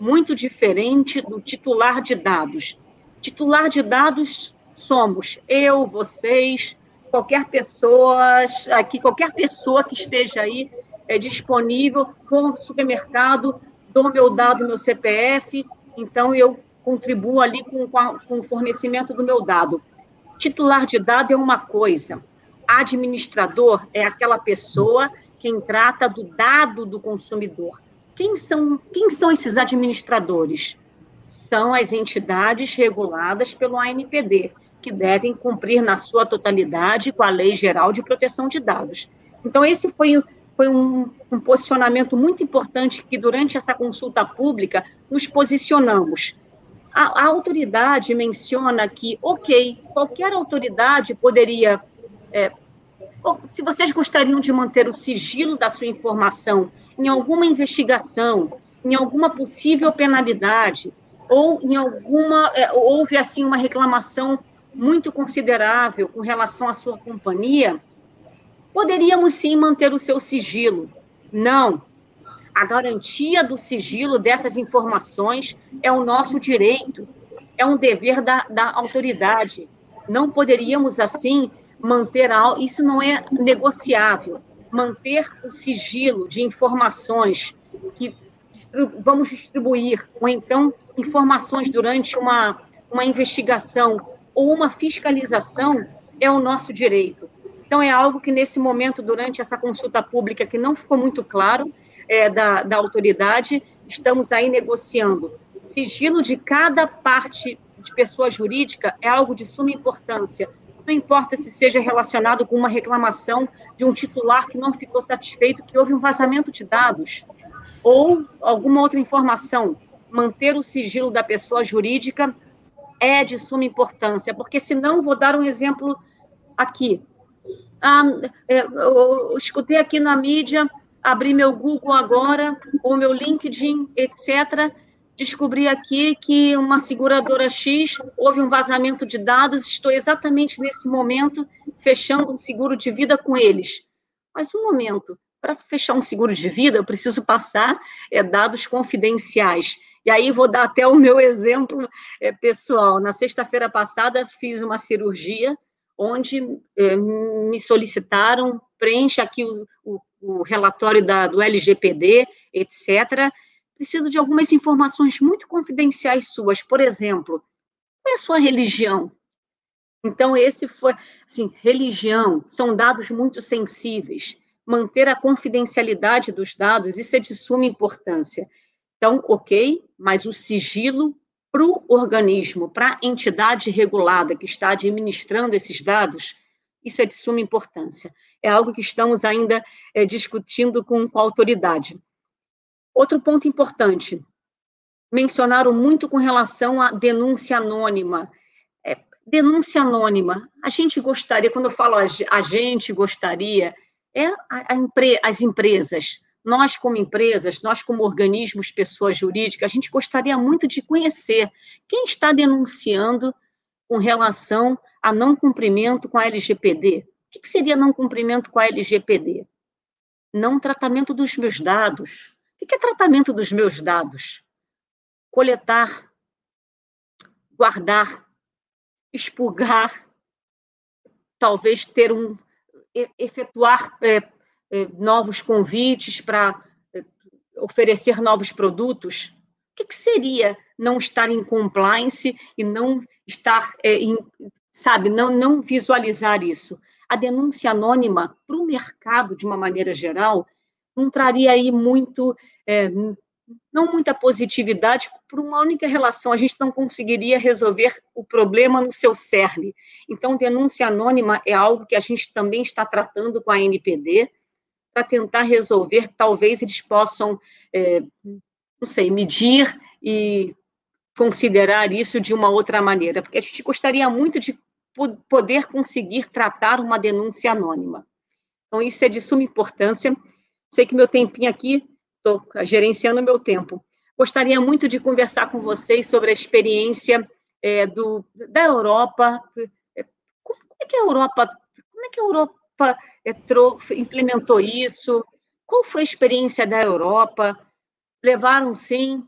muito diferente do titular de dados. Titular de dados somos eu, vocês, qualquer pessoa, aqui, qualquer pessoa que esteja aí é, disponível, for no supermercado, dou meu dado, meu CPF, então eu contribuo ali com, com o fornecimento do meu dado. Titular de dado é uma coisa, administrador é aquela pessoa quem trata do dado do consumidor. Quem são, quem são esses administradores? São as entidades reguladas pelo ANPD que devem cumprir na sua totalidade com a Lei Geral de Proteção de Dados. Então, esse foi, foi um, um posicionamento muito importante que, durante essa consulta pública, nos posicionamos. A, a, autoridade menciona que, ok, qualquer autoridade poderia. É, se vocês gostariam de manter o sigilo da sua informação em alguma investigação, em alguma possível penalidade, ou em alguma. É, houve, assim, uma reclamação muito considerável com relação à sua companhia, poderíamos sim manter o seu sigilo. Não. A garantia do sigilo dessas informações é o nosso direito, é um dever da, da autoridade. Não poderíamos, assim, manter. Isso não é negociável. Manter o sigilo de informações que vamos distribuir, ou então informações durante uma, uma investigação ou uma fiscalização é o nosso direito. Então, é algo que, nesse momento, durante essa consulta pública, que não ficou muito claro é, da, da autoridade, estamos aí negociando. Sigilo de cada parte de pessoa jurídica é algo de suma importância. Não importa se seja relacionado com uma reclamação de um titular que não ficou satisfeito, que houve um vazamento de dados, ou alguma outra informação. Manter o sigilo da pessoa jurídica é de suma importância, porque senão vou dar um exemplo aqui. Ah, é, eu escutei aqui na mídia, abri meu Google agora, ou meu LinkedIn, etc., descobri aqui que uma seguradora X houve um vazamento de dados, estou exatamente nesse momento fechando um seguro de vida com eles. Mas um momento, para fechar um seguro de vida, eu preciso passar é, dados confidenciais. E aí vou dar até o meu exemplo é, pessoal. Na sexta-feira passada fiz uma cirurgia onde é, me solicitaram preencha aqui o, o, o relatório da, do LGPD, etc. preciso de algumas informações muito confidenciais suas. Por exemplo, qual é a sua religião? Então, esse foi, assim, religião, são dados muito sensíveis. Manter a confidencialidade dos dados, isso é de suma importância. Então, ok, mas o sigilo para o organismo, para a entidade regulada que está administrando esses dados, isso é de suma importância. É algo que estamos ainda é, discutindo com, com a autoridade. Outro ponto importante, mencionaram muito com relação à denúncia anônima. É, denúncia anônima, a gente gostaria, quando eu falo a, gente gostaria, é a, a empre, as empresas, nós como empresas, nós como organismos, pessoas jurídicas, a gente gostaria muito de conhecer quem está denunciando com relação a não cumprimento com a LGPD. O que seria não cumprimento com a LGPD? Não tratamento dos meus dados. O que é tratamento dos meus dados? Coletar, guardar, expurgar, talvez ter um efetuar é, é, novos convites para é, oferecer novos produtos. O que, seria não estar em compliance e não estar, é, em, sabe, não, não visualizar isso? A denúncia anônima para o mercado, de uma maneira geral, não traria aí muito, é, não muita positividade por uma única relação. A gente não conseguiria resolver o problema no seu cerne. Então, denúncia anônima é algo que a gente também está tratando com a NPD para tentar resolver. Talvez eles possam, é, não sei, medir e considerar isso de uma outra maneira, porque a gente gostaria muito de poder conseguir tratar uma denúncia anônima. Então, isso é de suma importância. Sei que meu tempinho aqui estou gerenciando meu tempo. Gostaria muito de conversar com vocês sobre a experiência é, do, da Europa. É, como é que a Europa, como é que a Europa é, implementou isso? Qual foi a experiência da Europa? Levaram, sim,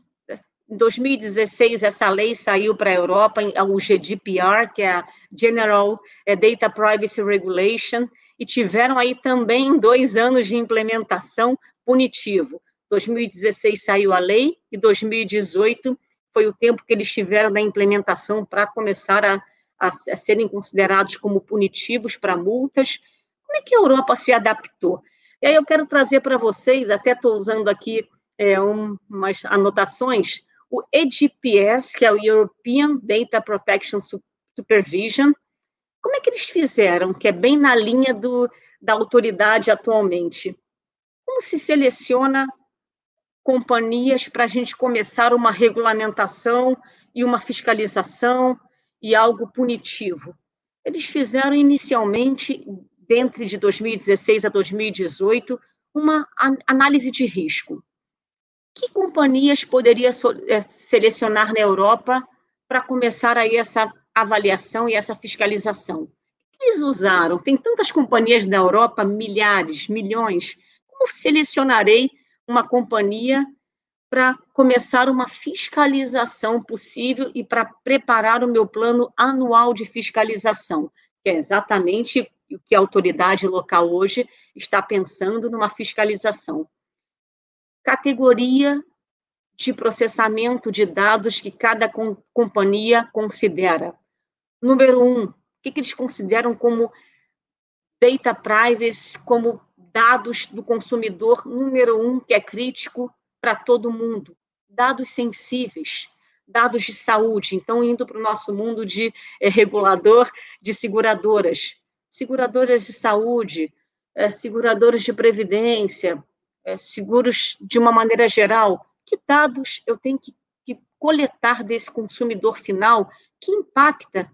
em 2016, essa lei saiu para a Europa, o GDPR, que é a General é, Data Privacy Regulation, e tiveram aí também dois anos de implementação punitivo. 2016 saiu a lei e 2018 foi o tempo que eles tiveram da implementação para começar a, a, a, serem considerados como punitivos para multas. Como é que a Europa se adaptou? E aí eu quero trazer para vocês, até estou usando aqui é, um, umas anotações, o EDPS, que é o European Data Protection Supervision. Como é que eles fizeram, que é bem na linha do, da autoridade atualmente? Como se seleciona companhias para a gente começar uma regulamentação e uma fiscalização e algo punitivo. Eles fizeram inicialmente, dentro de 2016 a 2018, uma análise de risco. Que companhias poderia eh, selecionar na Europa para começar aí essa avaliação e essa fiscalização? Eles usaram, tem tantas companhias na Europa, milhares, milhões, como selecionarei uma companhia para começar uma fiscalização possível e para preparar o meu plano anual de fiscalização, que é exatamente o que a autoridade local hoje está pensando numa fiscalização. Categoria de processamento de dados que cada com, companhia considera. Número um, o que, que eles consideram como data privacy, como dados do consumidor número um, que é crítico para todo mundo, dados sensíveis, dados de saúde. Então, indo para o nosso mundo de é, regulador de seguradoras, seguradoras de saúde, é, seguradoras de previdência, é, seguros de uma maneira geral. Que dados eu tenho que, que coletar desse consumidor final que impacta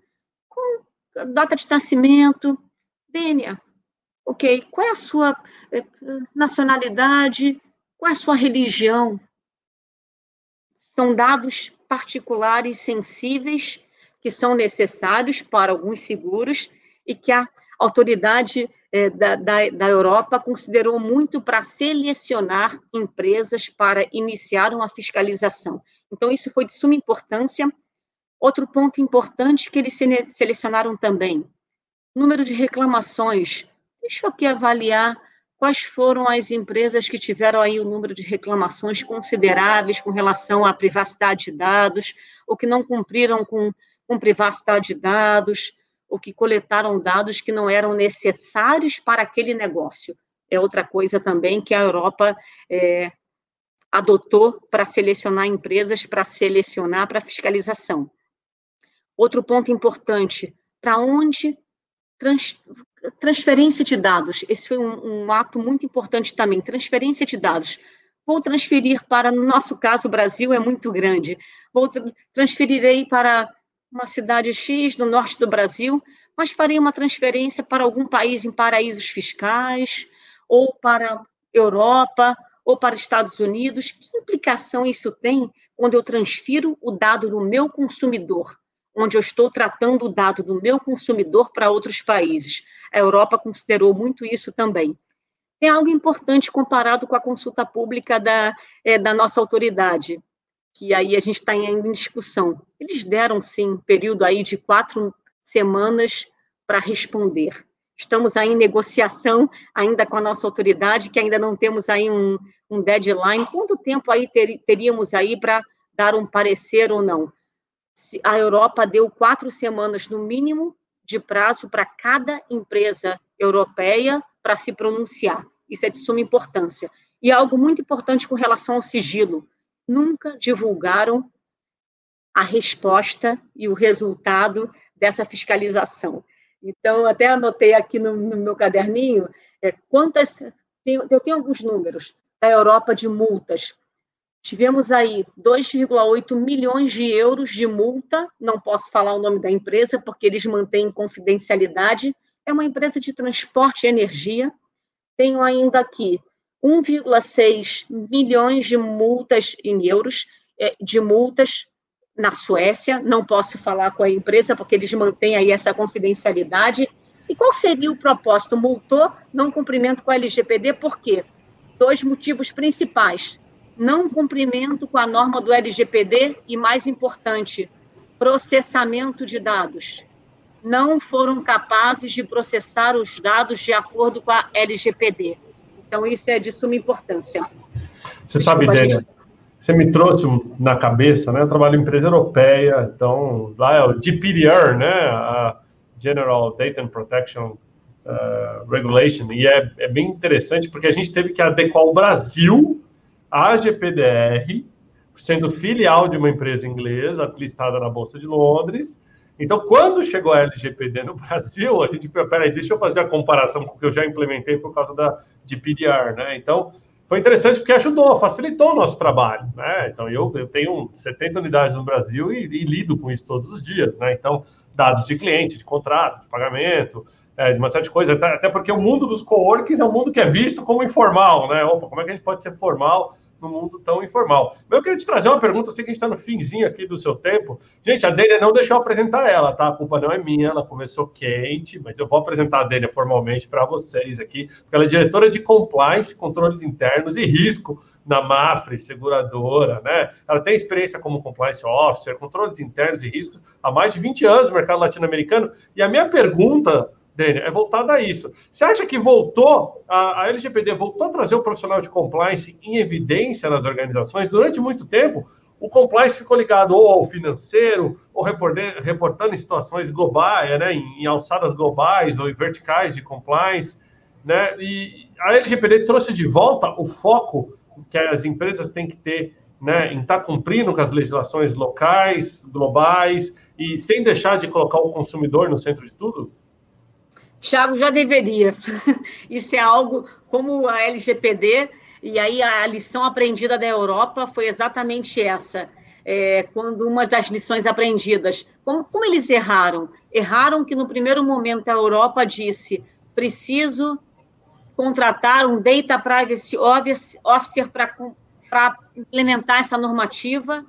com data de nascimento, DNA, Ok, qual é a sua eh, nacionalidade? Qual é a sua religião? São dados particulares sensíveis que são necessários para alguns seguros e que a autoridade eh, da, da, da Europa considerou muito para selecionar empresas para iniciar uma fiscalização. Então, isso foi de suma importância. Outro ponto importante que eles selecionaram também: número de reclamações Deixa eu aqui avaliar quais foram as empresas que tiveram aí o número de reclamações consideráveis com relação à privacidade de dados, ou que não cumpriram com, com privacidade de dados, ou que coletaram dados que não eram necessários para aquele negócio. É outra coisa também que a Europa é, adotou para selecionar empresas, para selecionar para fiscalização. Outro ponto importante, para onde trans, transferência de dados. Esse foi um, um, ato muito importante também, transferência de dados. Vou transferir para, no nosso caso, o Brasil é muito grande. Vou transferirei para uma cidade X no norte do Brasil, mas farei uma transferência para algum país em paraísos fiscais, ou para Europa, ou para Estados Unidos. Que implicação isso tem quando eu transfiro o dado do meu consumidor? Onde eu estou tratando o dado do meu consumidor para outros países. A Europa considerou muito isso também. É algo importante comparado com a consulta pública da, é, da nossa autoridade, que aí a gente está ainda em discussão. Eles deram, sim, um período aí de quatro semanas para responder. Estamos aí em negociação ainda com a nossa autoridade, que ainda não temos aí um, um deadline. Quanto tempo aí ter, teríamos aí para dar um parecer ou não? A Europa deu quatro semanas no mínimo de prazo para cada empresa europeia para se pronunciar. Isso é de suma importância. E algo muito importante com relação ao sigilo: nunca divulgaram a resposta e o resultado dessa fiscalização. Então, até anotei aqui no, no meu caderninho é, quantas. eu tenho alguns números da Europa de multas Tivemos aí 2,8 milhões de euros de multa, não posso falar o nome da empresa, porque eles mantêm confidencialidade. É uma empresa de transporte e energia. Tenho ainda aqui 1,6 milhões de multas em euros, é, de multas na Suécia. Não posso falar com a empresa, porque eles mantêm aí essa confidencialidade. E qual seria o propósito? Multou, não cumprimento com a LGPD, por quê? Dois motivos principais não cumprimento com a norma do LGPD e, mais importante, processamento de dados. Não foram capazes de processar os dados de acordo com a LGPD. Então, isso é de suma importância. Você Desculpa, sabe, Dênia, você me trouxe na cabeça, né? Eu trabalho em empresa europeia, então lá é o GDPR, né? A General Data and Protection uh, Regulation, e é, é bem interessante porque a gente teve que adequar o Brasil a GPDR, sendo filial de uma empresa inglesa listada na Bolsa de Londres. Então, quando chegou a LGPD no Brasil, a gente, peraí, deixa eu fazer a comparação com o que eu já implementei por causa da GPDR, né? Então, foi interessante porque ajudou, facilitou o nosso trabalho, né? Então, eu, eu tenho 70 unidades no Brasil e, e lido com isso todos os dias, né? Então, dados de cliente, de contrato, de pagamento, é, de uma série de coisas, até porque o mundo dos coworkings é um mundo que é visto como informal, né? Opa, como é que a gente pode ser formal no mundo tão informal. Eu queria te trazer uma pergunta, eu sei que a gente está no finzinho aqui do seu tempo. Gente, a Dênia não deixou eu apresentar ela, tá? A culpa não é minha, ela começou quente, mas eu vou apresentar a Dênia formalmente para vocês aqui, porque ela é diretora de compliance, controles internos e risco na Mafre, seguradora, né? Ela tem experiência como compliance officer, controles internos e riscos há mais de 20 anos no mercado latino-americano. E a minha pergunta Dênia, é voltada a isso. Você acha que voltou, a, a LGPD voltou a trazer o profissional de compliance em evidência nas organizações? Durante muito tempo, o compliance ficou ligado ou ao financeiro, ou reportando em situações globais, né, em, em alçadas globais ou em verticais de compliance. Né? E a LGPD trouxe de volta o foco que as empresas têm que ter né, em estar tá cumprindo com as legislações locais, globais, e sem deixar de colocar o consumidor no centro de tudo? Tiago já deveria. Isso é algo como a LGPD, e aí a lição aprendida da Europa foi exatamente essa. É, quando uma das lições aprendidas, como, como eles erraram? Erraram que no primeiro momento a Europa disse: preciso contratar um Data Privacy Officer para implementar essa normativa,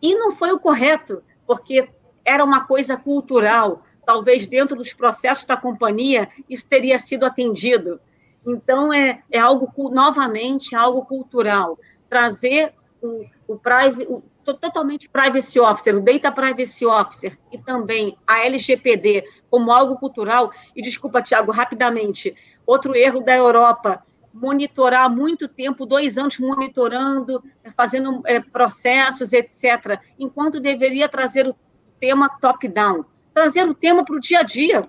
e não foi o correto, porque era uma coisa cultural talvez dentro dos processos da companhia isso teria sido atendido. Então, é, é algo, novamente, algo cultural. Trazer o, o, o totalmente privacy officer, o data privacy officer e também a LGPD como algo cultural. E desculpa, Tiago, rapidamente, outro erro da Europa monitorar muito tempo, dois anos monitorando, fazendo é, processos, etc., enquanto deveria trazer o tema top-down, trazer o tema para o dia a dia.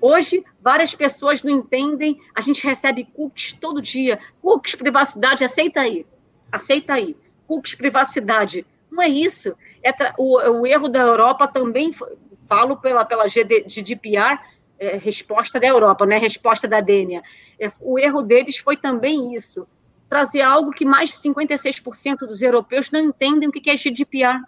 Hoje, várias pessoas não entendem, a gente recebe cookies todo dia. Cookies, privacidade, aceita aí. Aceita aí. Cookies, privacidade. Não é isso. É o, o, erro da Europa também, falo pela, pela GDPR, é, resposta da Europa, né? resposta da Dênia. É, o erro deles foi também isso, trazer algo que mais de 56% dos europeus não entendem o que é GDPR.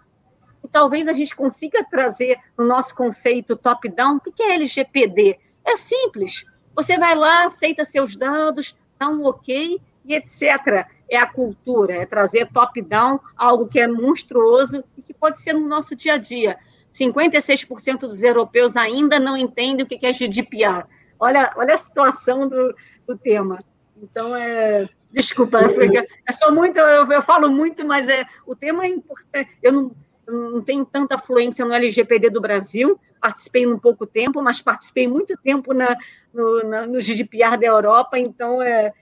Talvez a gente consiga trazer no nosso conceito top-down, o que é LGPD? É simples. Você vai lá, aceita seus dados, dá um ok e etc. É a cultura, é trazer top-down algo que é monstruoso e que pode ser no nosso dia a dia. 56% dos europeus ainda não entendem o que é GDPR. Olha, olha a situação do, do tema. Então, é, desculpa, é só muito, eu, eu, falo muito, mas é, o tema é importante. Eu não, não tenho tanta fluência no LGPD do Brasil, participei um pouco tempo, mas participei muito tempo na, no, na, no GDPR da Europa, então é,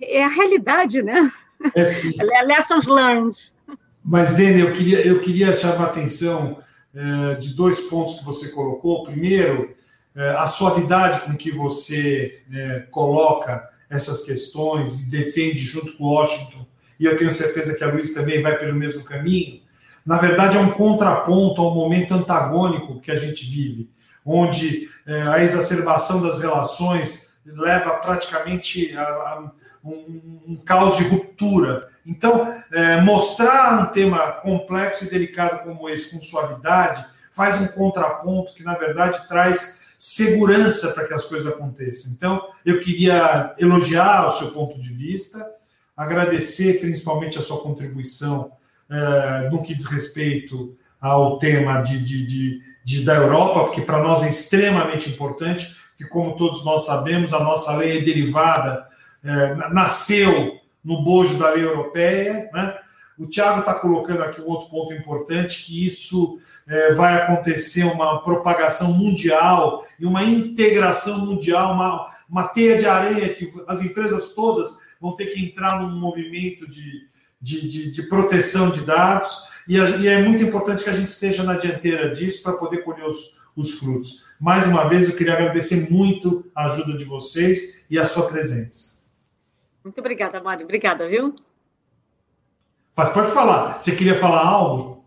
é a realidade, né? É, é Lessons learned. Mas, Dene, eu queria, eu queria chamar a atenção é, de dois pontos que você colocou. Primeiro, é, a suavidade com que você é, coloca essas questões e defende junto com Washington, e eu tenho certeza que a Luiz também vai pelo mesmo caminho. Na verdade, é um contraponto ao momento antagônico que a gente vive, onde a exacerbação das relações leva praticamente a, a um, um caos de ruptura. Então, é, mostrar um tema complexo e delicado como esse com suavidade faz um contraponto que, na verdade, traz segurança para que as coisas aconteçam. Então, eu queria elogiar o seu ponto de vista, agradecer principalmente a sua contribuição é, no que diz respeito ao tema de, de, de, de da Europa, porque para nós é extremamente importante, que, como todos nós sabemos, a nossa lei é derivada é, nasceu no bojo da lei europeia. Né? O Tiago está colocando aqui um outro ponto importante, que isso é, vai acontecer uma propagação mundial e uma integração mundial, uma, uma teia de areia que as empresas todas vão ter que entrar num movimento de, de, de, de proteção de dados, e, a, e, é muito importante que a gente esteja na dianteira disso para poder colher os, os frutos. Mais uma vez, eu queria agradecer muito a ajuda de vocês e a sua presença. Muito obrigada, Mário. Obrigada, viu? Mas pode falar. Você queria falar algo?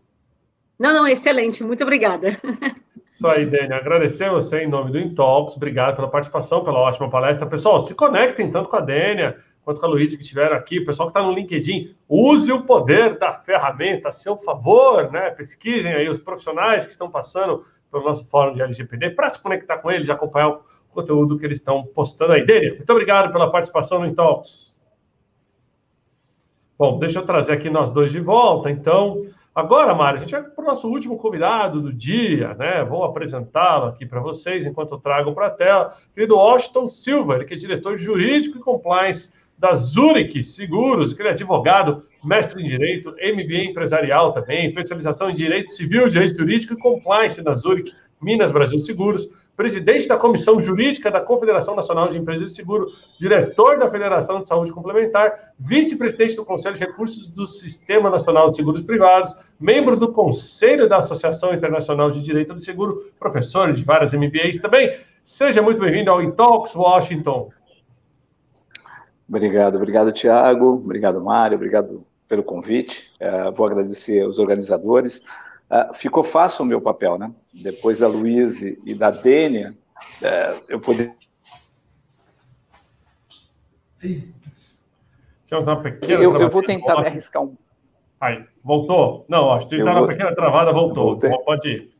Não, não, excelente. Muito obrigada. Isso aí, Dani. Agradecer você em nome do Intox. Obrigado pela participação, pela ótima palestra. Pessoal, se conectem tanto com a Dênia quanto com a Luísa que estiveram aqui. O pessoal que está no LinkedIn, use o poder da ferramenta a seu favor, né? Pesquisem aí os profissionais que estão passando pelo nosso fórum de LGPD para se conectar com eles, acompanhar o conteúdo que eles estão postando aí. Dele, muito obrigado pela participação no Intox. Bom, deixa eu trazer aqui nós dois de volta, então. Agora, Mário, a gente vai para o nosso último convidado do dia, né? Vou apresentá-lo aqui para vocês enquanto eu trago para a tela. Querido Washington Silva, ele que é diretor jurídico e compliance da Zurich Seguros, que ele é advogado, mestre em Direito, MBA empresarial também, especialização em Direito Civil, Direito Jurídico e Compliance da Zurich, Minas Brasil Seguros presidente da Comissão Jurídica da Confederação Nacional de Empresas de Seguro, diretor da Federação de Saúde Complementar, vice-presidente do Conselho de Recursos do Sistema Nacional de Seguros Privados, membro do Conselho da Associação Internacional de Direito do Seguro, professor de várias MBAs também. Seja muito bem-vindo ao Intalks Washington. Obrigado, obrigado, Tiago, obrigado, Mário, obrigado pelo convite. Uh, vou agradecer aos organizadores. Uh, ficou fácil o meu papel, né? Depois da Luíse e da Dênia, uh, eu poder. Eu, eu, vou tentar me arriscar um. Aí, voltou? Não, acho que está vou... na pequena travada, voltou. Pode ir.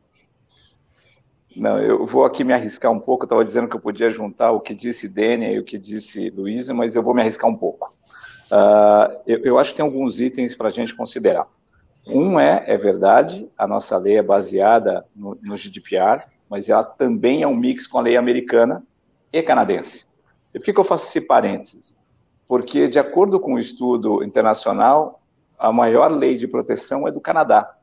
Não, eu vou aqui me arriscar um pouco. Eu estava dizendo que eu podia juntar o que disse Dênia e o que disse Luísa, mas eu vou me arriscar um pouco. Uh, eu, eu acho que tem alguns itens para a gente considerar. Um é, é verdade, a nossa lei é baseada no, no GDPR, mas ela também é um mix com a lei americana e canadense. E por que, que eu faço esse parênteses? Porque, de acordo com o um estudo internacional, a maior lei de proteção é do Canadá,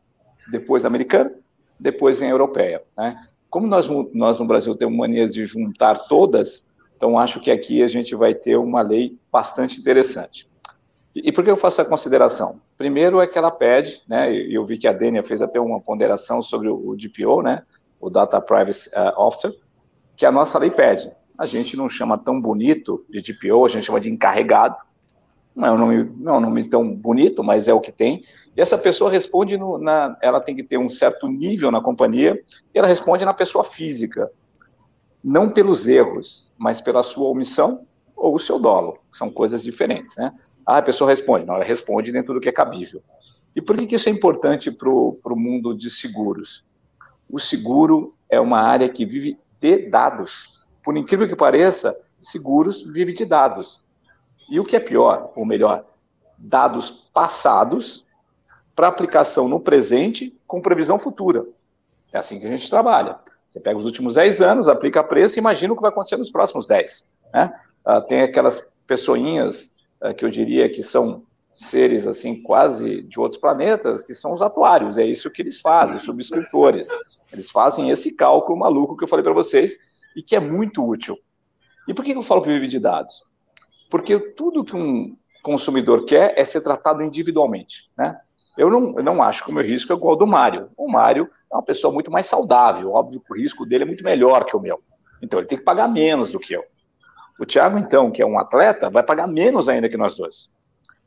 depois americana, depois vem a europeia. Né? Como nós, nós no Brasil temos manias de juntar todas, Então, acho que aqui a gente vai ter uma lei bastante interessante. E por que eu faço essa consideração? Primeiro é que ela pede, né, e eu vi que a Dênia fez até uma ponderação sobre o DPO, né, o Data Privacy uh, Officer, que a nossa lei pede. A gente não chama tão bonito de DPO, a gente chama de encarregado. Não é um nome, não é um nome tão bonito, mas é o que tem. E essa pessoa responde, no, na, ela tem que ter um certo nível na companhia, e ela responde na pessoa física não pelos erros, mas pela sua omissão ou o seu dolo. São coisas diferentes, né? Ah, a pessoa responde. Não, ela responde dentro do que é cabível. E por que, que isso é importante para o mundo de seguros? O seguro é uma área que vive de dados. Por incrível que pareça, seguros vive de dados. E o que é pior, ou melhor, dados passados para aplicação no presente com previsão futura. É assim que a gente trabalha. Você pega os últimos 10 anos, aplica preço e imagina o que vai acontecer nos próximos 10. Né? Ah, tem aquelas pessoinhas ah, que eu diria que são seres assim quase de outros planetas, que são os atuários, é isso que eles fazem, os subscritores. Eles fazem esse cálculo maluco que eu falei para vocês e que é muito útil. E por que eu falo que vive de dados? Porque tudo que um consumidor quer é ser tratado individualmente, né? Eu não, eu não acho que o meu risco é igual ao do Mário. O Mário é uma pessoa muito mais saudável, óbvio que o risco dele é muito melhor que o meu. Então ele tem que pagar menos do que eu. O Thiago, então, que é um atleta, vai pagar menos ainda que nós dois.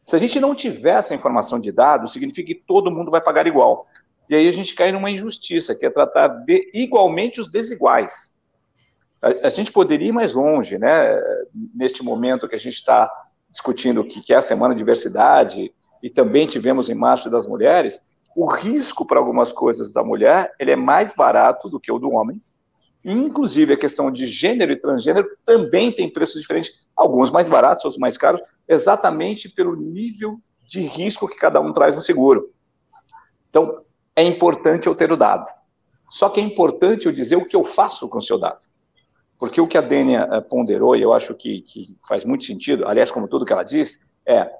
Se a gente não tiver essa informação de dados, significa que todo mundo vai pagar igual. E aí a gente cai numa injustiça, que é tratar de igualmente os desiguais. A, a gente poderia ir mais longe, né? Neste momento que a gente está discutindo o que é a Semana de Diversidade, e também tivemos em março das mulheres, o risco para algumas coisas da mulher ele é mais barato do que o do homem. Inclusive, a questão de gênero e transgênero também tem preços diferentes, alguns mais baratos, outros mais caros, exatamente pelo nível de risco que cada um traz no seguro. Então, é importante eu ter o dado. Só que é importante eu dizer o que eu faço com o seu dado. Porque o que a Dênia eh, ponderou, e eu acho que, que faz muito sentido, aliás, como tudo que ela diz, é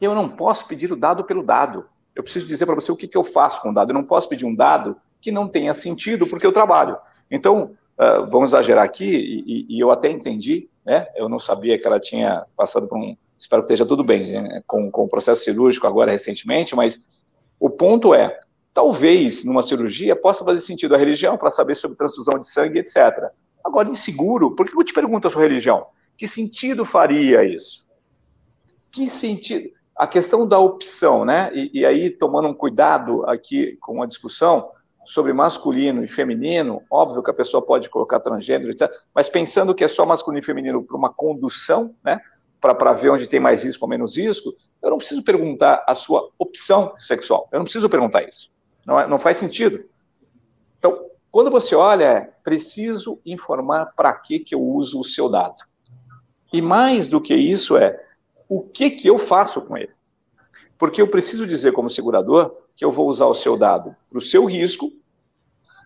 eu não posso pedir o dado pelo dado. Eu preciso dizer para você o que, que eu faço com o dado. Eu não posso pedir um dado que não tenha sentido porque eu trabalho. Então, uh, vamos exagerar aqui, e, e, eu até entendi, né? Eu não sabia que ela tinha passado por um. Espero que esteja tudo bem né? com, com o processo cirúrgico agora recentemente, mas o ponto é: talvez numa cirurgia possa fazer sentido a religião para saber sobre transfusão de sangue, etc. Agora, inseguro, por que eu te pergunto a sua religião? Que sentido faria isso? Que sentido? A questão da opção, né? E, e, aí, tomando um cuidado aqui com a discussão sobre masculino e feminino, óbvio que a pessoa pode colocar transgênero, etc., mas pensando que é só masculino e feminino para uma condução, né? Para ver onde tem mais risco ou menos risco, eu não preciso perguntar a sua opção sexual. Eu não preciso perguntar isso. Não, é, não faz sentido. Então, quando você olha, é preciso informar para que, que eu uso o seu dado. E mais do que isso é, o que, que eu faço com ele. Porque eu preciso dizer, como segurador, que eu vou usar o seu dado para o seu risco,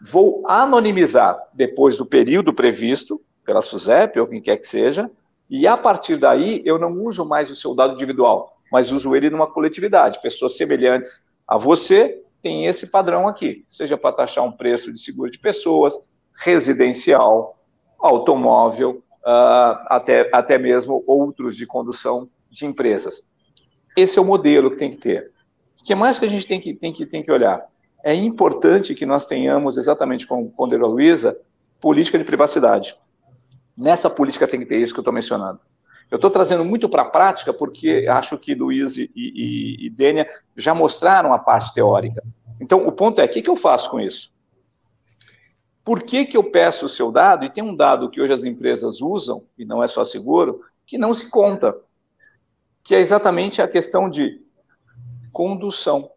vou anonimizar depois do período previsto, pela SUSEP ou quem quer que seja, e a partir daí eu não uso mais o seu dado individual, mas uso ele numa coletividade. Pessoas semelhantes a você têm esse padrão aqui, seja para taxar um preço de seguro de pessoas, residencial, automóvel, uh, até, até mesmo outros de condução de empresas. Esse é o modelo que tem que ter. O que mais que a gente tem que, tem que, tem que olhar? É importante que nós tenhamos, exatamente como ponderou a Luísa, política de privacidade. Nessa política tem que ter isso que eu estou mencionando. Eu estou trazendo muito para a prática porque acho que Luiz e, e, e Dênia já mostraram a parte teórica. Então, o ponto é, o que, que eu faço com isso? Por que, que eu peço o seu dado? E tem um dado que hoje as empresas usam, e não é só seguro, que não se conta que é exatamente a questão de condução.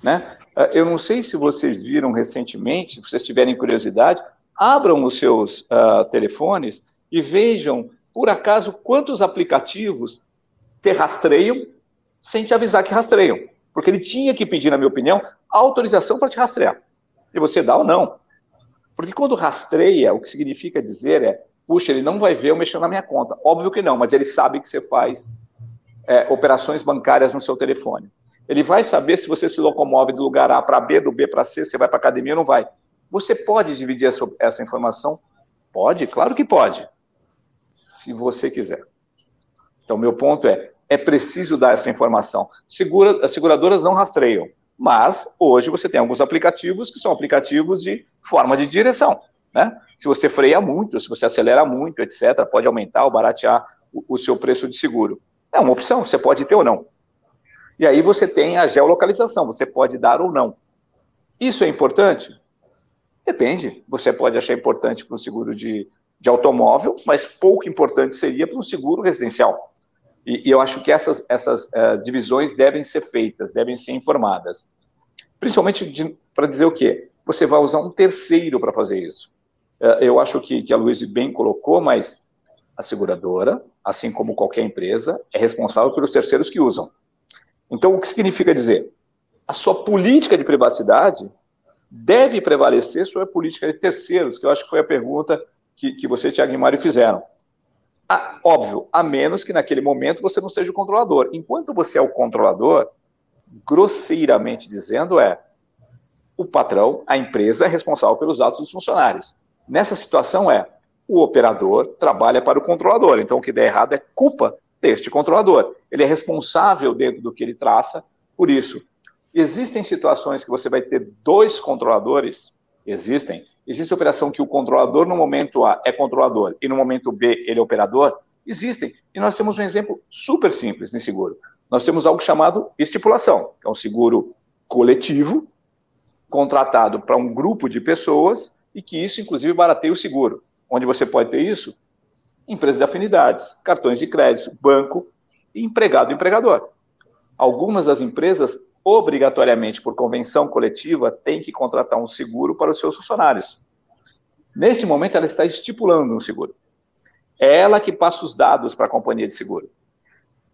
Né? Eh, eu não sei se vocês viram recentemente, se vocês tiverem curiosidade, abram os seus uh, telefones e vejam, por acaso, quantos aplicativos te rastreiam sem te avisar que rastreiam. Porque ele tinha que pedir, na minha opinião, autorização para te rastrear. E você dá ou não. Porque quando rastreia, o que significa dizer é, puxa, ele não vai ver eu mexendo na minha conta. Óbvio que não, mas ele sabe que você faz é, operações bancárias no seu telefone. Ele vai saber se você se locomove do lugar A para B, do B para C, você vai para academia ou não vai. Você pode dividir essa, essa informação? Pode, claro que pode. Se você quiser. Então, meu ponto é, é preciso dar essa informação. Segura, as seguradoras não rastreiam, mas hoje você tem alguns aplicativos que são aplicativos de forma de direção. Né? Se você freia muito, se você acelera muito, etc., pode aumentar ou baratear o, o seu preço de seguro. É uma opção, você pode ter ou não. E aí você tem a geolocalização, você pode dar ou não. Isso é importante? Depende. Você pode achar importante para um seguro de, de automóvel, mas pouco importante seria para um seguro residencial. E, e eu acho que essas, essas uh, divisões devem ser feitas, devem ser informadas. Principalmente para dizer o quê? Você vai usar um terceiro para fazer isso. Uh, eu acho que, que a Luísa bem colocou, mas a seguradora, assim como qualquer empresa, é responsável pelos terceiros que usam. Então, o que significa dizer? A sua política de privacidade deve prevalecer sobre a política de terceiros, que eu acho que foi a pergunta que, que você, Tiago e Mário, fizeram. Óbvio, a menos que naquele momento você não seja o controlador. Enquanto você é o controlador, grosseiramente dizendo, é o patrão, a empresa é responsável pelos atos dos funcionários. Nessa situação é o operador trabalha para o controlador. Então, o que der errado é culpa deste controlador. Ele é responsável dentro do que ele traça por isso. Existem situações que você vai ter dois controladores? Existem. Existe operação que o controlador no momento A é controlador e no momento B ele é operador? Existem. E nós temos um exemplo super simples em seguro. Nós temos algo chamado estipulação, que é um seguro coletivo contratado para um grupo de pessoas e que isso, inclusive, barateia o seguro. Onde você pode ter isso? Empresas de afinidades, cartões de crédito, banco empregado e empregador. Algumas das empresas, obrigatoriamente por convenção coletiva, têm que contratar um seguro para os seus funcionários. Nesse momento, ela está estipulando um seguro. É ela que passa os dados para a companhia de seguro.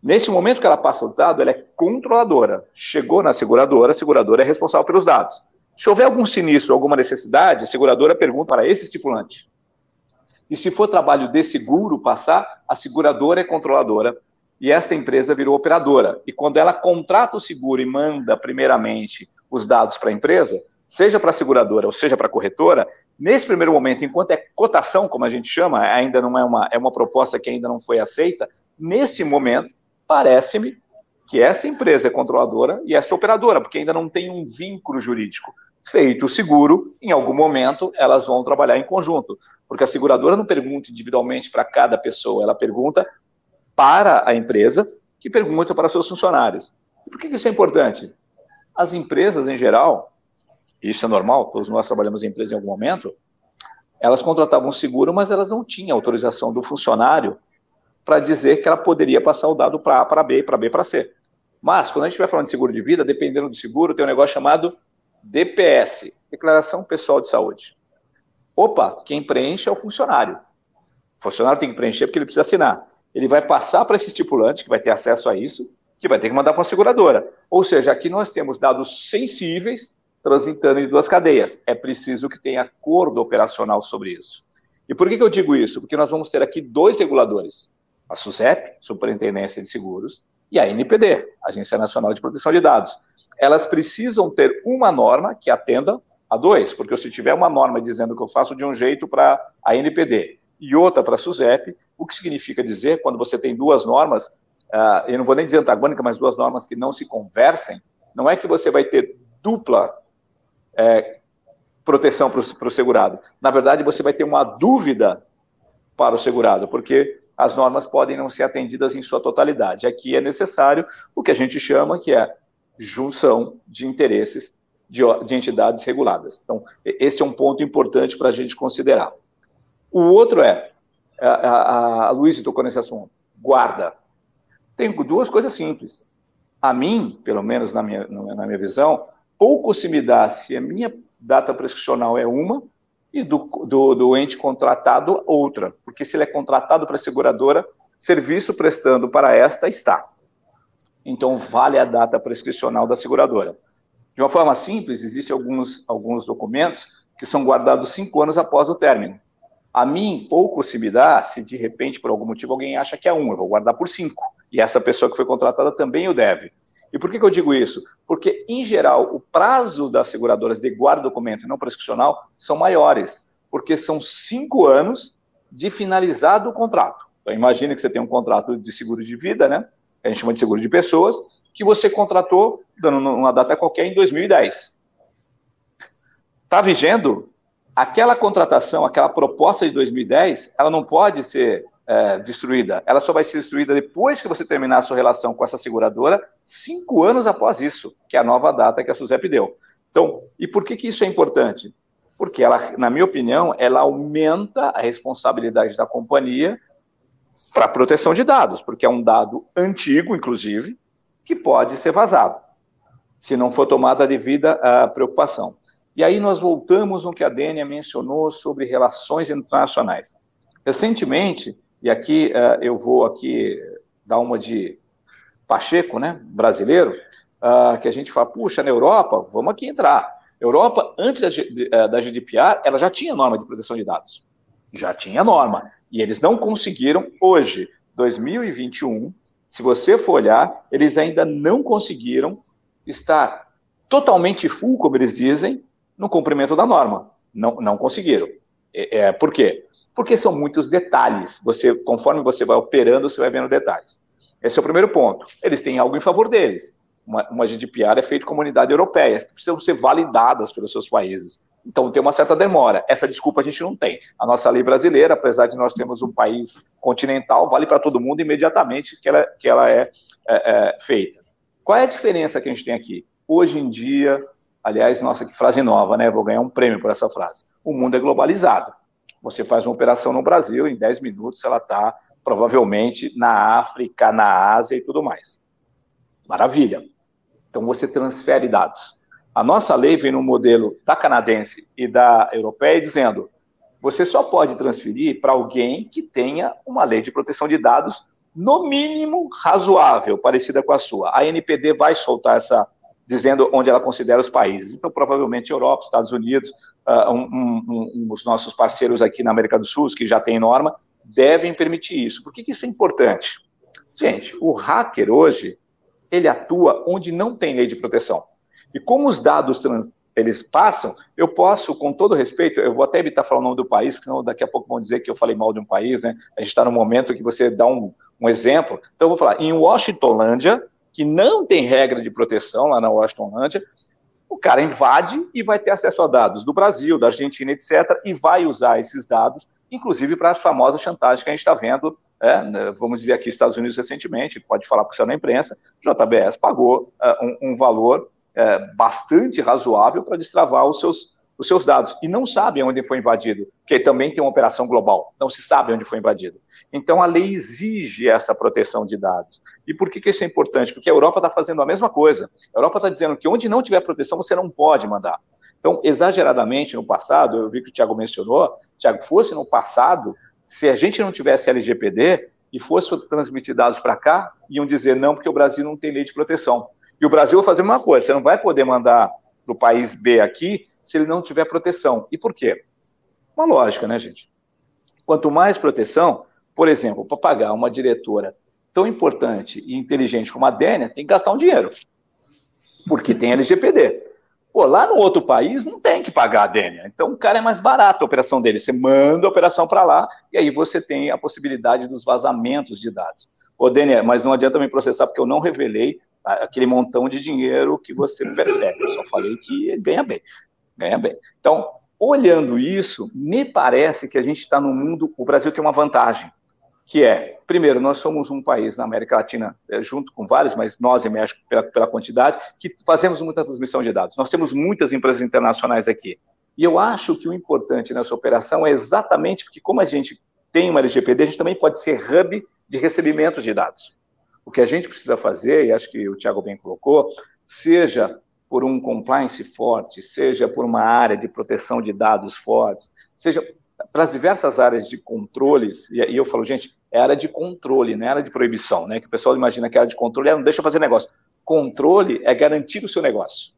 Nesse momento que ela passa o dado, ela é controladora. Chegou na seguradora, a seguradora é responsável pelos dados. Se houver algum sinistro, alguma necessidade, a seguradora pergunta para esse estipulante. E se for trabalho de seguro passar, a seguradora é controladora e esta empresa virou operadora. E quando ela contrata o seguro e manda primeiramente os dados para a empresa, seja para a seguradora ou seja para a corretora, nesse primeiro momento, enquanto é cotação, como a gente chama, ainda não é uma, é uma proposta que ainda não foi aceita, neste momento, parece-me que essa empresa é controladora e essa operadora, porque ainda não tem um vínculo jurídico. Feito o seguro, em algum momento elas vão trabalhar em conjunto, porque a seguradora não pergunta individualmente para cada pessoa, ela pergunta para a empresa, que pergunta para seus funcionários. E por que isso é importante? As empresas, em geral, isso é normal, todos nós trabalhamos em empresa em algum momento, elas contratavam seguro, mas elas não tinham autorização do funcionário para dizer que ela poderia passar o dado para A para B, para B para C. Mas, quando a gente estiver falando de seguro de vida, dependendo do seguro, tem um negócio chamado DPS, Declaração Pessoal de Saúde. Opa, quem preenche é o funcionário. O funcionário tem que preencher porque ele precisa assinar. Ele vai passar para esse estipulante, que vai ter acesso a isso, que vai ter que mandar para a seguradora. Ou seja, aqui nós temos dados sensíveis transitando em duas cadeias. É preciso que tenha acordo operacional sobre isso. E por que, que eu digo isso? Porque nós vamos ter aqui dois reguladores: a SUSEP, Superintendência de Seguros, e a NPD, Agência Nacional de Proteção de Dados elas precisam ter uma norma que atenda a dois, porque se tiver uma norma dizendo que eu faço de um jeito para a NPD e outra para a SUSEP, o que significa dizer, quando você tem duas normas, uh, eu não vou nem dizer antagônica, mas duas normas que não se conversem, não é que você vai ter dupla é, proteção para o segurado. Na verdade, você vai ter uma dúvida para o segurado, porque as normas podem não ser atendidas em sua totalidade. Aqui é necessário o que a gente chama que é junção de interesses de, de entidades reguladas. Então, esse é um ponto importante para a gente considerar. O outro é, a, a, a Luísa tocou nesse assunto, guarda. Tem duas coisas simples. A mim, pelo menos na minha, na minha visão, pouco se me dá se a minha data prescricional é uma e do, do, do ente contratado outra. Porque se ele é contratado para a seguradora, serviço prestando para esta está então vale a data prescricional da seguradora. De uma forma simples, existem alguns, alguns documentos que são guardados cinco anos após o término. A mim, pouco se me dá se de repente, por algum motivo, alguém acha que é um, eu vou guardar por cinco. E essa pessoa que foi contratada também o deve. E por que, que eu digo isso? Porque, em geral, o prazo das seguradoras de guarda documento não prescricional são maiores, porque são cinco anos de finalizado o contrato. Então, imagine que você tem um contrato de seguro de vida, né? A gente chama de seguro de pessoas, que você contratou, dando uma data qualquer, em 2010. Está vigendo? Aquela contratação, aquela proposta de 2010, ela não pode ser é, destruída. Ela só vai ser destruída depois que você terminar a sua relação com essa seguradora, cinco anos após isso, que é a nova data que a SUSEP deu. Então, e por que, que isso é importante? Porque ela, na minha opinião, ela aumenta a responsabilidade da companhia para proteção de dados, porque é um dado antigo, inclusive, que pode ser vazado, se não for tomada a devida a preocupação. E aí nós voltamos no que a Dênia mencionou sobre relações internacionais. Recentemente, e aqui uh, eu vou aqui dar uma de Pacheco, né, brasileiro, uh, que a gente fala, puxa, na Europa, vamos aqui entrar. Europa, antes da, da GDPR, ela já tinha norma de proteção de dados. Já tinha norma. E eles não conseguiram, hoje, 2021, se você for olhar, eles ainda não conseguiram estar totalmente full, como eles dizem, no cumprimento da norma. Não, não conseguiram. É, é, por quê? Porque são muitos detalhes. Você, conforme você vai operando, você vai vendo detalhes. Esse é o primeiro ponto. Eles têm algo em favor deles. Uma, uma GDPR é feita comunidade europeia, que precisam ser validadas pelos seus países. Então tem uma certa demora. Essa desculpa a gente não tem. A nossa lei brasileira, apesar de nós sermos um país continental, vale para todo mundo imediatamente que ela, que ela é, é, é, feita. Qual é a diferença que a gente tem aqui? Hoje em dia, aliás, nossa, que frase nova, né? Vou ganhar um prêmio por essa frase. O mundo é globalizado. Você faz uma operação no Brasil, em 10 minutos ela está provavelmente na África, na Ásia e tudo mais. Maravilha. Então você transfere dados. A nossa lei vem no modelo da canadense e da europeia dizendo: você só pode transferir para alguém que tenha uma lei de proteção de dados, no mínimo razoável, parecida com a sua. A NPD vai soltar essa, dizendo onde ela considera os países. Então, provavelmente Europa, Estados Unidos, uh, um, um, um, os nossos parceiros aqui na América do Sul, que já têm norma, devem permitir isso. Por que, que isso é importante? Gente, o hacker hoje, ele atua onde não tem lei de proteção. E como os dados trans, eles passam, eu posso, com todo respeito, eu vou até evitar falar o nome do país, porque senão daqui a pouco vão dizer que eu falei mal de um país, né? A gente está no momento que você dá um, um exemplo. Então, eu vou falar, em Washingtonlândia, que não tem regra de proteção lá na Washingtonlândia, o cara invade e vai ter acesso a dados do Brasil, da Argentina, etc., e vai usar esses dados, inclusive para as famosas chantagens que a gente está vendo, é, né, vamos dizer aqui, Estados Unidos recentemente, pode falar porque é na imprensa, JBS pagou uh, um, um valor é, bastante razoável para destravar os seus, os seus dados. E não sabem onde foi invadido, porque também tem uma operação global, não se sabe onde foi invadido. Então a lei exige essa proteção de dados. E por que, que isso é importante? Porque a Europa está fazendo a mesma coisa. A Europa está dizendo que onde não tiver proteção, você não pode mandar. Então, exageradamente no passado, eu vi que o Tiago mencionou, Tiago, fosse no passado, se a gente não tivesse LGPD e fosse transmitir dados para cá, iam dizer não, porque o Brasil não tem lei de proteção. E o Brasil vai fazer uma coisa: você não vai poder mandar para o país B aqui se ele não tiver proteção. E por quê? Uma lógica, né, gente? Quanto mais proteção, por exemplo, para pagar uma diretora tão importante e inteligente como a Dênia, tem que gastar um dinheiro. Porque tem LGPD. Pô, lá no outro país não tem que pagar a Dênia. Então o cara é mais barato a operação dele. Você manda a operação para lá e aí você tem a possibilidade dos vazamentos de dados. Ô, Dênia, mas não adianta me processar porque eu não revelei aquele montão de dinheiro que você percebe. Eu só falei que ganha bem, ganha bem. Então, olhando isso, me parece que a gente está no mundo, o Brasil tem uma vantagem, que é, primeiro, nós somos um país na América Latina, é, junto com vários, mas nós em México, pela, pela quantidade, que fazemos muita transmissão de dados. Nós temos muitas empresas internacionais aqui. E eu acho que o importante nessa operação é exatamente porque, como a gente tem uma LGPD, a gente também pode ser hub de recebimento de dados. O que a gente precisa fazer, e acho que o Tiago bem colocou, seja por um compliance forte, seja por uma área de proteção de dados fortes, seja para as diversas áreas de controles, e eu falo, gente, é área de controle, não é área de proibição, né? Que o pessoal imagina que a área de controle é não deixa fazer negócio. Controle é garantir o seu negócio.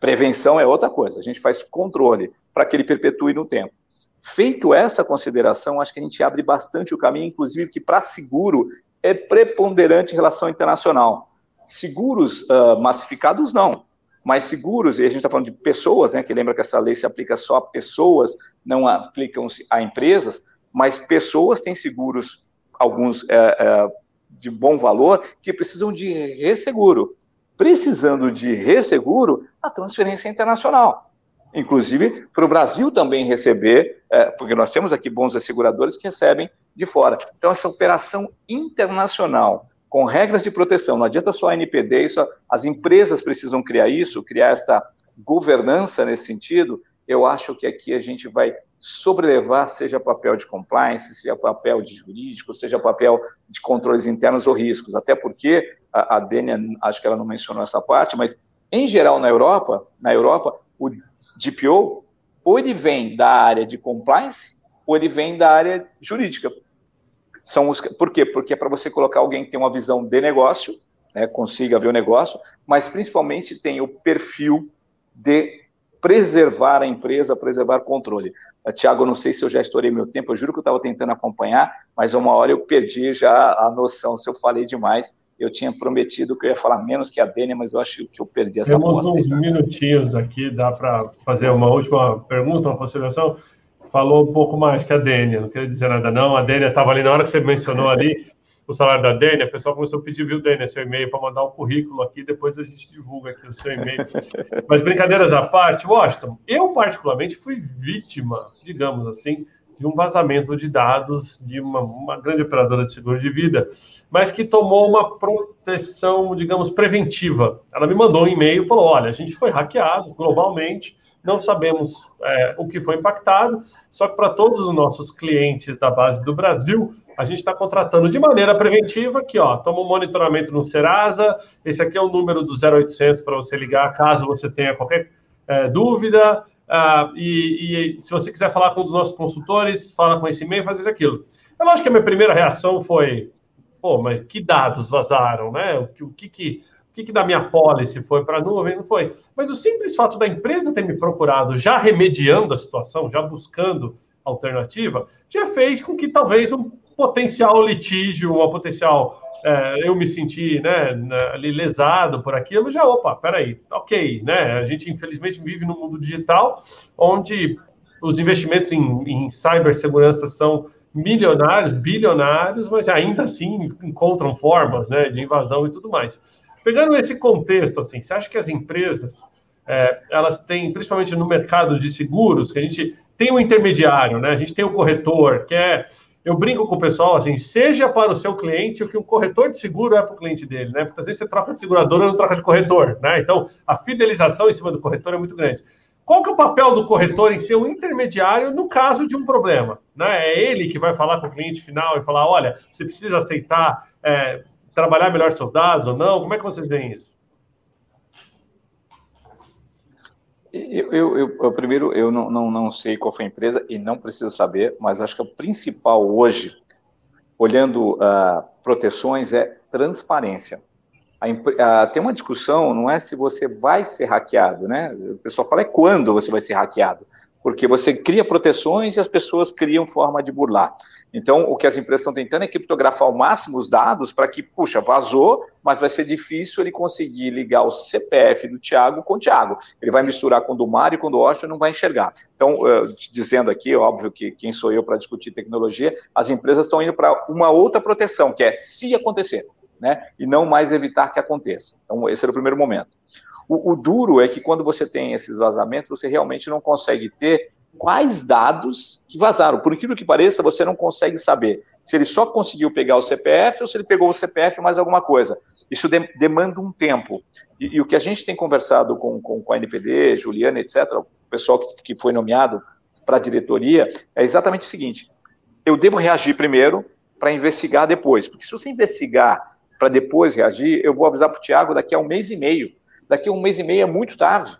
Prevenção é outra coisa. A gente faz controle para que ele perpetue no tempo. Feito essa consideração, acho que a gente abre bastante o caminho, inclusive que para seguro é preponderante em relação internacional. Seguros uh, massificados, não. Mas seguros, e a gente está falando de pessoas, né, que lembra que essa lei se aplica só a pessoas, não aplicam-se a empresas, mas pessoas têm seguros alguns é, é, de bom valor, que precisam de resseguro. Precisando de resseguro, a transferência internacional. Inclusive, para o Brasil também receber, é, porque nós temos aqui bons asseguradores que recebem de fora. Então, essa operação internacional, com regras de proteção, não adianta só a NPD, isso, as empresas precisam criar isso, criar esta governança nesse sentido, eu acho que aqui a gente vai sobrelevar, seja papel de compliance, seja papel de jurídico, seja papel de controles internos ou riscos. Até porque a, a Dênia, acho que ela não mencionou essa parte, mas em geral na Europa, na Europa, o DPO ou ele vem da área de compliance ou ele vem da área jurídica. São os, por quê? Porque é para você colocar alguém que tem uma visão de negócio, né, consiga ver o negócio, mas principalmente tem o perfil de preservar a empresa, preservar controle. Tiago, não sei se eu já estourei meu tempo, eu juro que eu estava tentando acompanhar, mas uma hora eu perdi já a noção se eu falei demais. Eu tinha prometido que eu ia falar menos que a Dênia, mas eu acho que eu perdi essa Temos Temos uns minutinhos aqui, dá para fazer uma última pergunta, uma consideração. Falou um pouco mais que a Dênia, não queria dizer nada não. A Dênia estava ali, na hora que você mencionou ali, o salário da Dênia, o pessoal começou a pedir, viu, Dênia, seu e-mail para mandar o um currículo aqui, depois a gente divulga aqui o seu e-mail. Mas brincadeiras à parte, Washington, eu particularmente fui vítima, digamos assim, de um vazamento de dados de uma, uma grande operadora de seguro de vida, mas que tomou uma proteção, digamos, preventiva. Ela me mandou um e-mail e falou: olha, a gente foi hackeado globalmente, não sabemos é, o que foi impactado, só que para todos os nossos clientes da base do Brasil, a gente está contratando de maneira preventiva aqui, ó, toma um monitoramento no Serasa, esse aqui é o número do 0800 para você ligar caso você tenha qualquer é, dúvida, uh, e, e, se você quiser falar com um dos nossos consultores, fala com esse e-mail, faz isso aquilo. Eu acho que a minha primeira reação foi, pô, mas que dados vazaram, né? O, o que que o que, que da minha policy foi para a nuvem? Não foi. Mas o simples fato da empresa ter me procurado, já remediando a situação, já buscando alternativa, já fez com que talvez um potencial litígio, uma potencial é, eu me senti né, ali lesado por aquilo, já, opa, peraí, ok, né? A gente infelizmente vive no mundo digital, onde os investimentos em, em cibersegurança são milionários, bilionários, mas ainda assim encontram formas né, de invasão e tudo mais. Pegando esse contexto, assim, você acha que as empresas, é, elas têm, principalmente no mercado de seguros, que a gente tem um intermediário, né? A gente tem o corretor, que é eu brinco com o pessoal assim, seja para o seu cliente o que o corretor de seguro é para o cliente dele, né? Porque às vezes você troca de seguradora, não troca de corretor, né? Então, a fidelização em cima do corretor é muito grande. Qual que é o papel do corretor em ser um intermediário no caso de um problema? Né? É ele que vai falar com o cliente final e falar, olha, você precisa aceitar é, trabalhar melhor seus dados ou não? Como é que vocês veem isso? Eu, eu, eu, eu, primeiro, eu não, não, não sei qual foi a empresa e não preciso saber, mas acho que o principal hoje, olhando uh, proteções, é transparência. A, uh, tem uma discussão, não é se você vai ser hackeado, né? O pessoal fala é quando você vai ser hackeado porque você cria proteções e as pessoas criam forma de burlar. Então, o que as empresas estão tentando é criptografar ao máximo os dados para que, puxa, vazou, mas vai ser difícil ele conseguir ligar o CPF do Thiago com o Thiago. Ele vai misturar com o do Mário e com o do Washington não vai enxergar. Então, uh, dizendo aqui, óbvio que quem sou eu para discutir tecnologia, as empresas estão indo para uma outra proteção, que é se acontecer, né? E não mais evitar que aconteça. Então, esse era o primeiro momento. O, o, duro é que quando você tem esses vazamentos, você realmente não consegue ter quais dados que vazaram. Por incrível que pareça, você não consegue saber se ele só conseguiu pegar o CPF ou se ele pegou o CPF mais alguma coisa. Isso de, demanda um tempo. E, e, o que a gente tem conversado com, com, com a NPD, Juliana, etc., o pessoal que, que foi nomeado para a diretoria, é exatamente o seguinte: eu devo reagir primeiro para investigar depois. Porque se você investigar para depois reagir, eu vou avisar para o Tiago daqui a um mês e meio daqui a um mês e meio é muito tarde,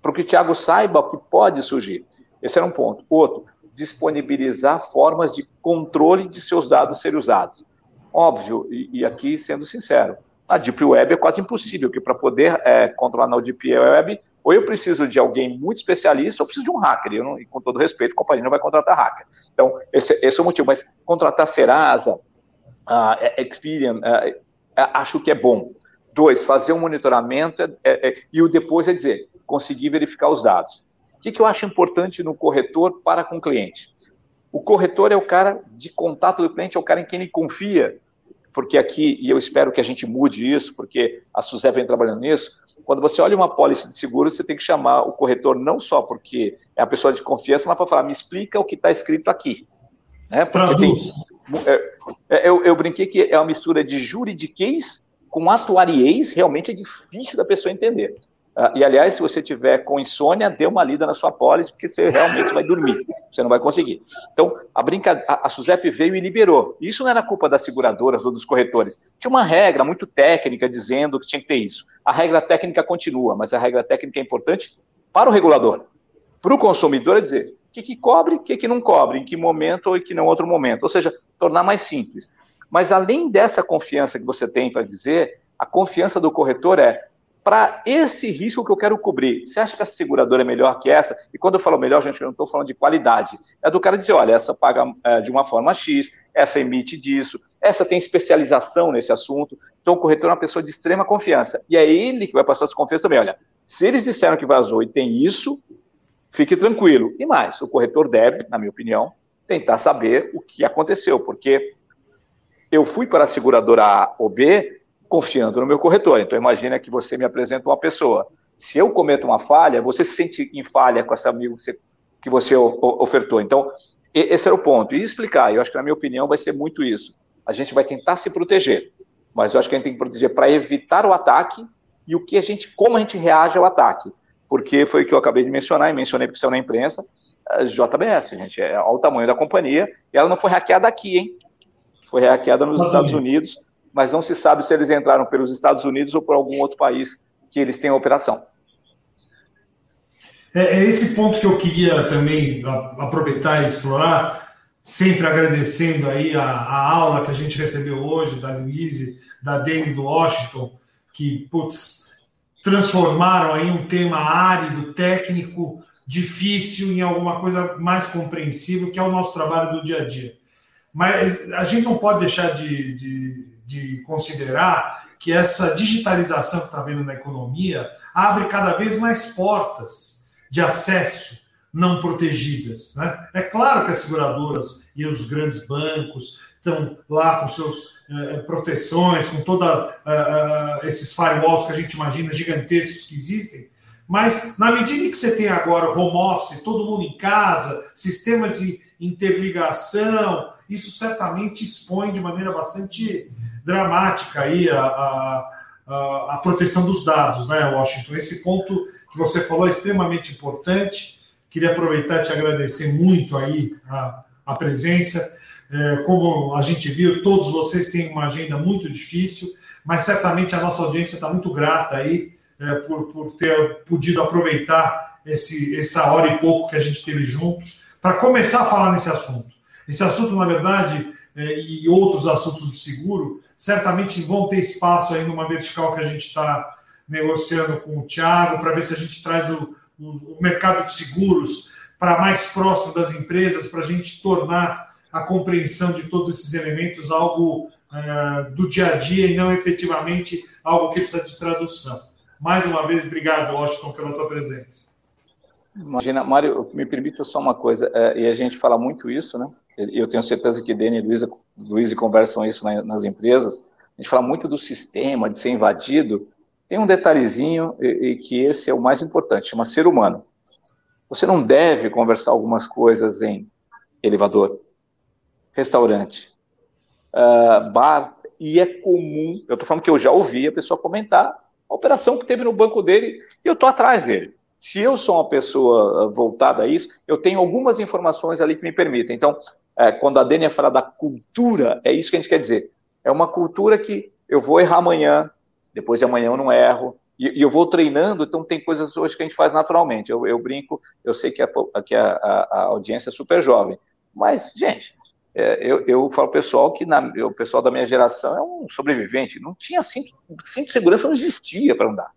para que o Tiago saiba o que pode surgir. Esse era um ponto. Outro, disponibilizar formas de controle de seus dados serem usados. Óbvio, e, e aqui sendo sincero, a Deep Web é quase impossível, porque para poder é, controlar na Deep Web, ou eu preciso de alguém muito especialista, ou preciso de um hacker. Eu não, e com todo respeito, a companhia não vai contratar hacker. Então, esse, esse é o motivo. Mas contratar Serasa, uh, Experian, uh, acho que é bom. Dois, fazer um monitoramento é, é, é, e o depois é dizer, conseguir verificar os dados. O que, que eu acho importante no corretor para com o cliente? O corretor é o cara de contato do cliente, é o cara em quem ele confia, porque aqui, e eu espero que a gente mude isso, porque a Suzé vem trabalhando nisso, quando você olha uma pólice de seguro, você tem que chamar o corretor não só porque é a pessoa de confiança, mas para falar, me explica o que está escrito aqui. Né? Porque tem, é, é, eu, eu brinquei que é uma mistura de juridiquês com atuariês, realmente é difícil da pessoa entender. Uh, e, aliás, se você tiver com insônia, dê uma lida na sua pólice, porque você realmente vai dormir. Você não vai conseguir. Então, a, brinca... a, a SUSEP veio e liberou. Isso não era culpa das seguradoras ou dos corretores. Tinha uma regra muito técnica dizendo que tinha que ter isso. A regra técnica continua, mas a regra técnica é importante para o regulador. Para o consumidor é dizer que, que cobre, o que, que não cobre, em que momento ou em que não outro momento. Ou seja, tornar mais simples. Mas além dessa confiança que você tem para dizer, a confiança do corretor é para esse risco que eu quero cobrir. Você acha que a seguradora é melhor que essa? E quando eu falo melhor, gente, eu não estou falando de qualidade. É do cara dizer, olha, essa paga é, de uma forma X, essa emite disso, essa tem especialização nesse assunto. Então, o corretor é uma pessoa de extrema confiança. E é ele que vai passar essa confiança também. Olha, se eles disseram que vazou e tem isso, fique tranquilo. E mais, o corretor deve, na minha opinião, tentar saber o que aconteceu, porque eu fui para a seguradora A ou B confiando no meu corretor. Então, imagina que você me apresenta uma pessoa. Se eu cometo uma falha, você se sente em falha com esse amigo que você, que você ofertou. Então, esse era o ponto. E explicar, eu acho que, na minha opinião, vai ser muito isso. A gente vai tentar se proteger, mas eu acho que a gente tem que proteger para evitar o ataque e o que a gente, como a gente reage ao ataque. Porque foi o que eu acabei de mencionar, e mencionei porque saiu na imprensa, a JBS, gente, é o tamanho da companhia, e ela não foi hackeada aqui, hein? Foi hackeada nos Estados Unidos mas não se sabe se eles entraram pelos Estados Unidos ou por algum outro país que eles têm operação. É, é esse ponto que eu queria também aproveitar e explorar, sempre agradecendo aí a, a aula que a gente recebeu hoje da Luíse, da Dani do Washington, que, putz, transformaram aí um tema árido, técnico, difícil em alguma coisa mais compreensível, que é o nosso trabalho do dia a dia. Mas a gente não pode deixar de, de de considerar que essa digitalização que está havendo na economia abre cada vez mais portas de acesso não protegidas. Né? É claro que as seguradoras e os grandes bancos estão lá com suas eh, proteções, com todos eh, eh, esses firewalls que a gente imagina gigantescos que existem, mas na medida que você tem agora home office, todo mundo em casa, sistemas de interligação, isso certamente expõe de maneira bastante dramática aí a, a, a, proteção dos dados, né, Washington? Esse ponto que você falou é extremamente importante. Queria aproveitar e te agradecer muito aí a, a presença. É, como a gente viu, todos vocês têm uma agenda muito difícil, mas certamente a nossa audiência está muito grata aí é, por, por ter podido aproveitar esse, essa hora e pouco que a gente teve junto para começar a falar nesse assunto. Esse assunto, na verdade, é, e outros assuntos do seguro, certamente vão ter espaço aí numa vertical que a gente está negociando com o Thiago, para ver se a gente traz o, o, o mercado de seguros para mais próximo das empresas, para a gente tornar a compreensão de todos esses elementos algo é, do dia a dia e não efetivamente algo que precisa de tradução. Mais uma vez, obrigado, Washington, pela tua presença. Imagina, Mário, me permita só uma coisa, é, e a gente fala muito isso, né? Eu tenho certeza que Dani e Luísa Luiz conversam isso nas empresas, a gente fala muito do sistema, de ser invadido, tem um detalhezinho e, e que esse é o mais importante, chama ser humano. Você não deve conversar algumas coisas em elevador, restaurante, uh, bar, e é comum, eu estou falando que eu já ouvi a pessoa comentar a operação que teve no banco dele e eu estou atrás dele. Se eu sou uma pessoa voltada a isso, eu tenho algumas informações ali que me permitem. Então, é, quando a Dênia fala da cultura, é isso que a gente quer dizer. É uma cultura que eu vou errar amanhã, depois de amanhã eu não erro, e, eu vou treinando, então tem coisas hoje que a gente faz naturalmente. Eu, eu brinco, eu sei que, a, que a, a, audiência é super jovem, mas, gente, é, eu, eu falo pessoal que na, o pessoal da minha geração é um sobrevivente, não tinha cinto, cinto de segurança, não existia para andar.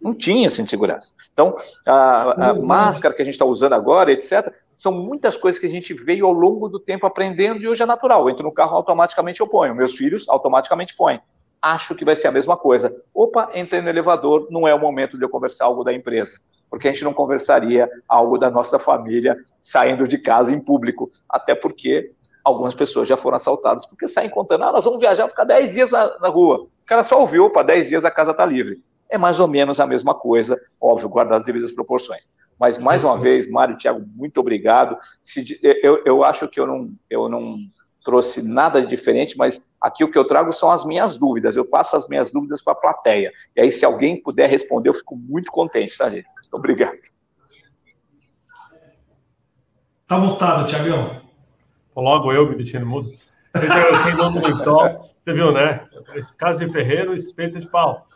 Não tinha cinto de segurança. Então, a, a máscara que a gente está usando agora, etc., são muitas coisas que a gente veio ao longo do tempo aprendendo e hoje é natural. Eu entro no carro, automaticamente eu ponho. Meus filhos automaticamente põem. acho que vai ser a mesma coisa. Opa, entrei no elevador, não é o momento de eu conversar algo da empresa, porque a gente não conversaria algo da nossa família saindo de casa em público, até porque algumas pessoas já foram assaltadas, porque saem contando, ah, nós vamos viajar, ficar 10 dias na, na rua. O cara só ouviu, opa, 10 dias a casa está livre. É mais ou menos a mesma coisa, óbvio, guardar as devidas proporções. Mas, mais uma vez, Mário e Tiago, muito obrigado. Se, eu, eu acho que eu não, eu não trouxe nada de diferente, mas aqui o que eu trago são as minhas dúvidas. Eu passo as minhas dúvidas para a plateia. E aí, se alguém puder responder, eu fico muito contente, tá, gente? Obrigado. Tá mutado, Tiagão. Logo eu me deixando mudo. Você viu, né? Casa de Ferreiro, espeto de pau.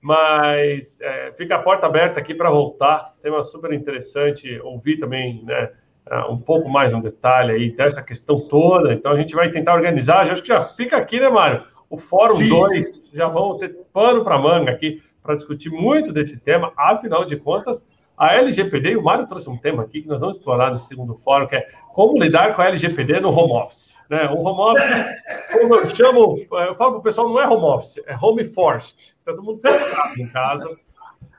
Mas é, fica a porta aberta aqui para voltar. Tema super interessante. Ouvir também, né? uh, um pouco mais um detalhe aí dessa questão toda. Então a gente vai tentar organizar. Já, acho que já fica aqui, né, Mário? O Fórum 2, já vão ter pano para manga aqui para discutir muito desse tema. Afinal de contas, a LGPD, e o Mário trouxe um tema aqui que nós vamos explorar nesse segundo fórum, que é como lidar com a LGPD no home office. Né? O home office, como eu chamo, eu falo para o pessoal, não é home office, é home forced. Todo mundo fechado em casa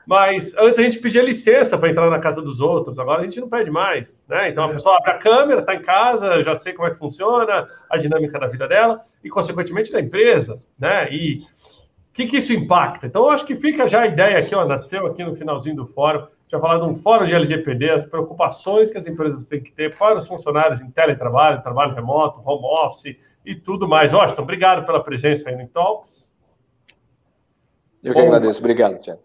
mas antes a gente pedia licença para entrar na casa dos outros, agora a gente não pede mais, né? Então a é. pessoa abre a câmera, está em casa, já sei como é que funciona a dinâmica da vida dela e, consequentemente, da empresa, né? E o que, que isso impacta? Então, eu acho que fica já a ideia aqui, ó, nasceu aqui no finalzinho do fórum, já falar de um fórum de LGPD, as preocupações que as empresas têm que ter para os funcionários em teletrabalho, trabalho remoto, home office e tudo mais. Washington, obrigado pela presença aí no Talks. Eu que Bom, agradeço. Obrigado, Tiago.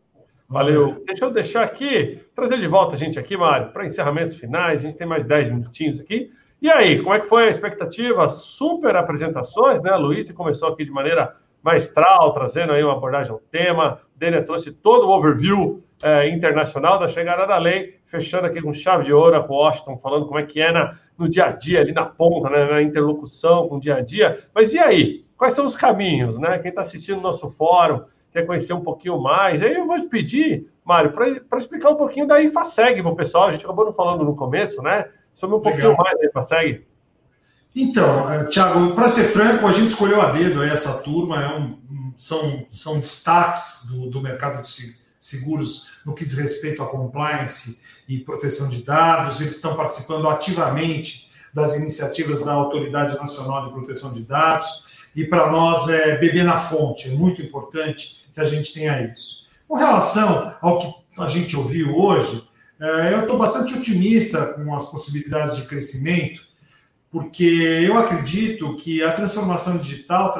Valeu. Deixa eu deixar aqui, trazer de volta a gente aqui, Mário, para encerramentos finais. A gente tem mais 10 minutinhos aqui. E aí, como é que foi a expectativa? Super apresentações, né? A Luiz começou aqui de maneira maestral, trazendo aí uma abordagem ao tema. Dênia trouxe todo o overview é, internacional da chegada da lei, fechando aqui com chave de ouro com Washington, falando como é que é na, no dia a dia, ali na ponta, né, na interlocução com o dia a dia. Mas e aí? Quais são os caminhos, né? Quem está assistindo o nosso fórum, quer conhecer um pouquinho mais, aí eu vou te pedir, Mário, para explicar um pouquinho da IFASEG para o pessoal. A gente acabou não falando no começo, né? Sobre um pouquinho Legal. mais da IFASEG. Então, eh, Tiago, para ser franco, a gente escolheu a dedo essa turma, é um, são, são destaques do, do mercado de seguros no que diz respeito à compliance e proteção de dados, eles estão participando ativamente das iniciativas da Autoridade Nacional de Proteção de Dados, e para nós é beber na fonte, é muito importante que a gente tenha isso. Com relação ao que a gente ouviu hoje, é, eu estou bastante otimista com as possibilidades de crescimento, porque eu acredito que a transformação digital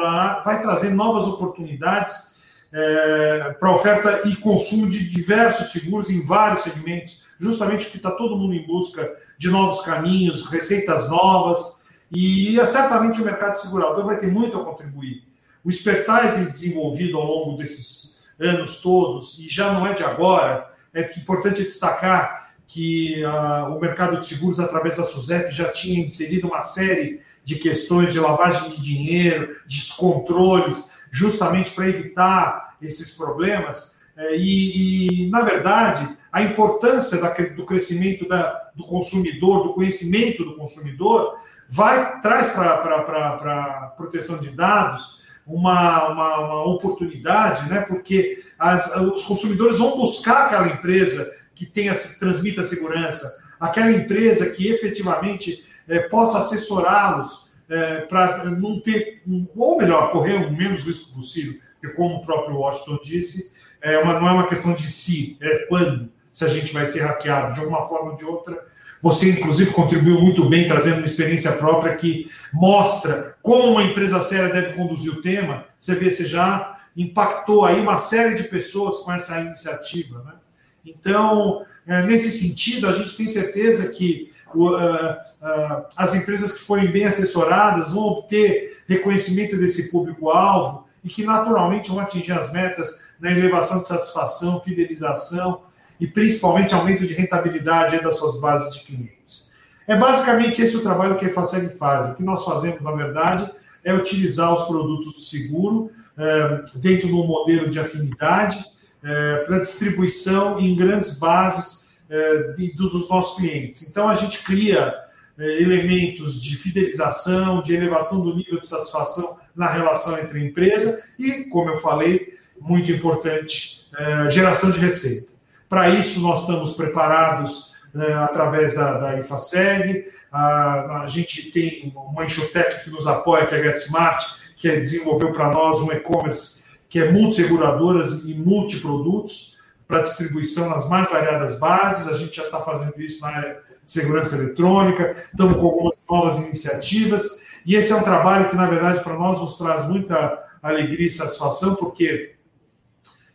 vai trazer novas oportunidades é, para oferta e consumo de diversos seguros em vários segmentos, justamente porque está todo mundo em busca de novos caminhos, receitas novas, e certamente o mercado segurador vai ter muito a contribuir. O expertise desenvolvido ao longo desses anos todos, e já não é de agora, é importante destacar que o mercado de seguros, através da SUSEP, já tinha inserido uma série de questões de lavagem de dinheiro, descontroles, justamente para evitar esses problemas. É, e, e, na verdade, a importância do crescimento da, do consumidor, do conhecimento do consumidor, vai traz para a proteção de dados uma, uma, uma, oportunidade, né? porque as, os consumidores vão buscar aquela empresa que tenha, transmita segurança, aquela empresa que efetivamente é, possa assessorá-los é, para não ter, ou melhor, correr o menos risco possível, porque como o próprio Washington disse, é uma, não é uma questão de si, é quando, se a gente vai ser hackeado de alguma forma ou de outra, você, inclusive, contribuiu muito bem trazendo uma experiência própria que mostra como uma empresa séria deve conduzir o tema. Você vê, você já impactou aí uma série de pessoas com essa iniciativa. Né? Então, é, nesse sentido, a gente tem certeza que uh, uh, as empresas que forem bem assessoradas vão obter reconhecimento desse público-alvo e que naturalmente vão atingir as metas na elevação de satisfação, fidelização e principalmente aumento de rentabilidade das suas bases de clientes. É basicamente esse o trabalho que a Efaceg faz. O que nós fazemos, na verdade, é utilizar os produtos do seguro é, dentro de um modelo de afinidade para distribuição em grandes bases de, dos nossos clientes. Então, a gente cria é, elementos de fidelização, de elevação do nível de satisfação na relação entre a empresa e, como eu falei, muito importante, é, geração de receita. Para isso, nós estamos preparados é, através da, da IFASEG, a, a, gente tem uma Insurtech que nos apoia, que é a GetSmart, que desenvolveu para nós um e-commerce que é multiseguradoras e multiprodutos para distribuição nas mais variadas bases. A gente já está fazendo isso na área de segurança eletrônica, estamos com algumas novas iniciativas. E esse é um trabalho que, na verdade, para nós nos traz muita alegria e satisfação, porque,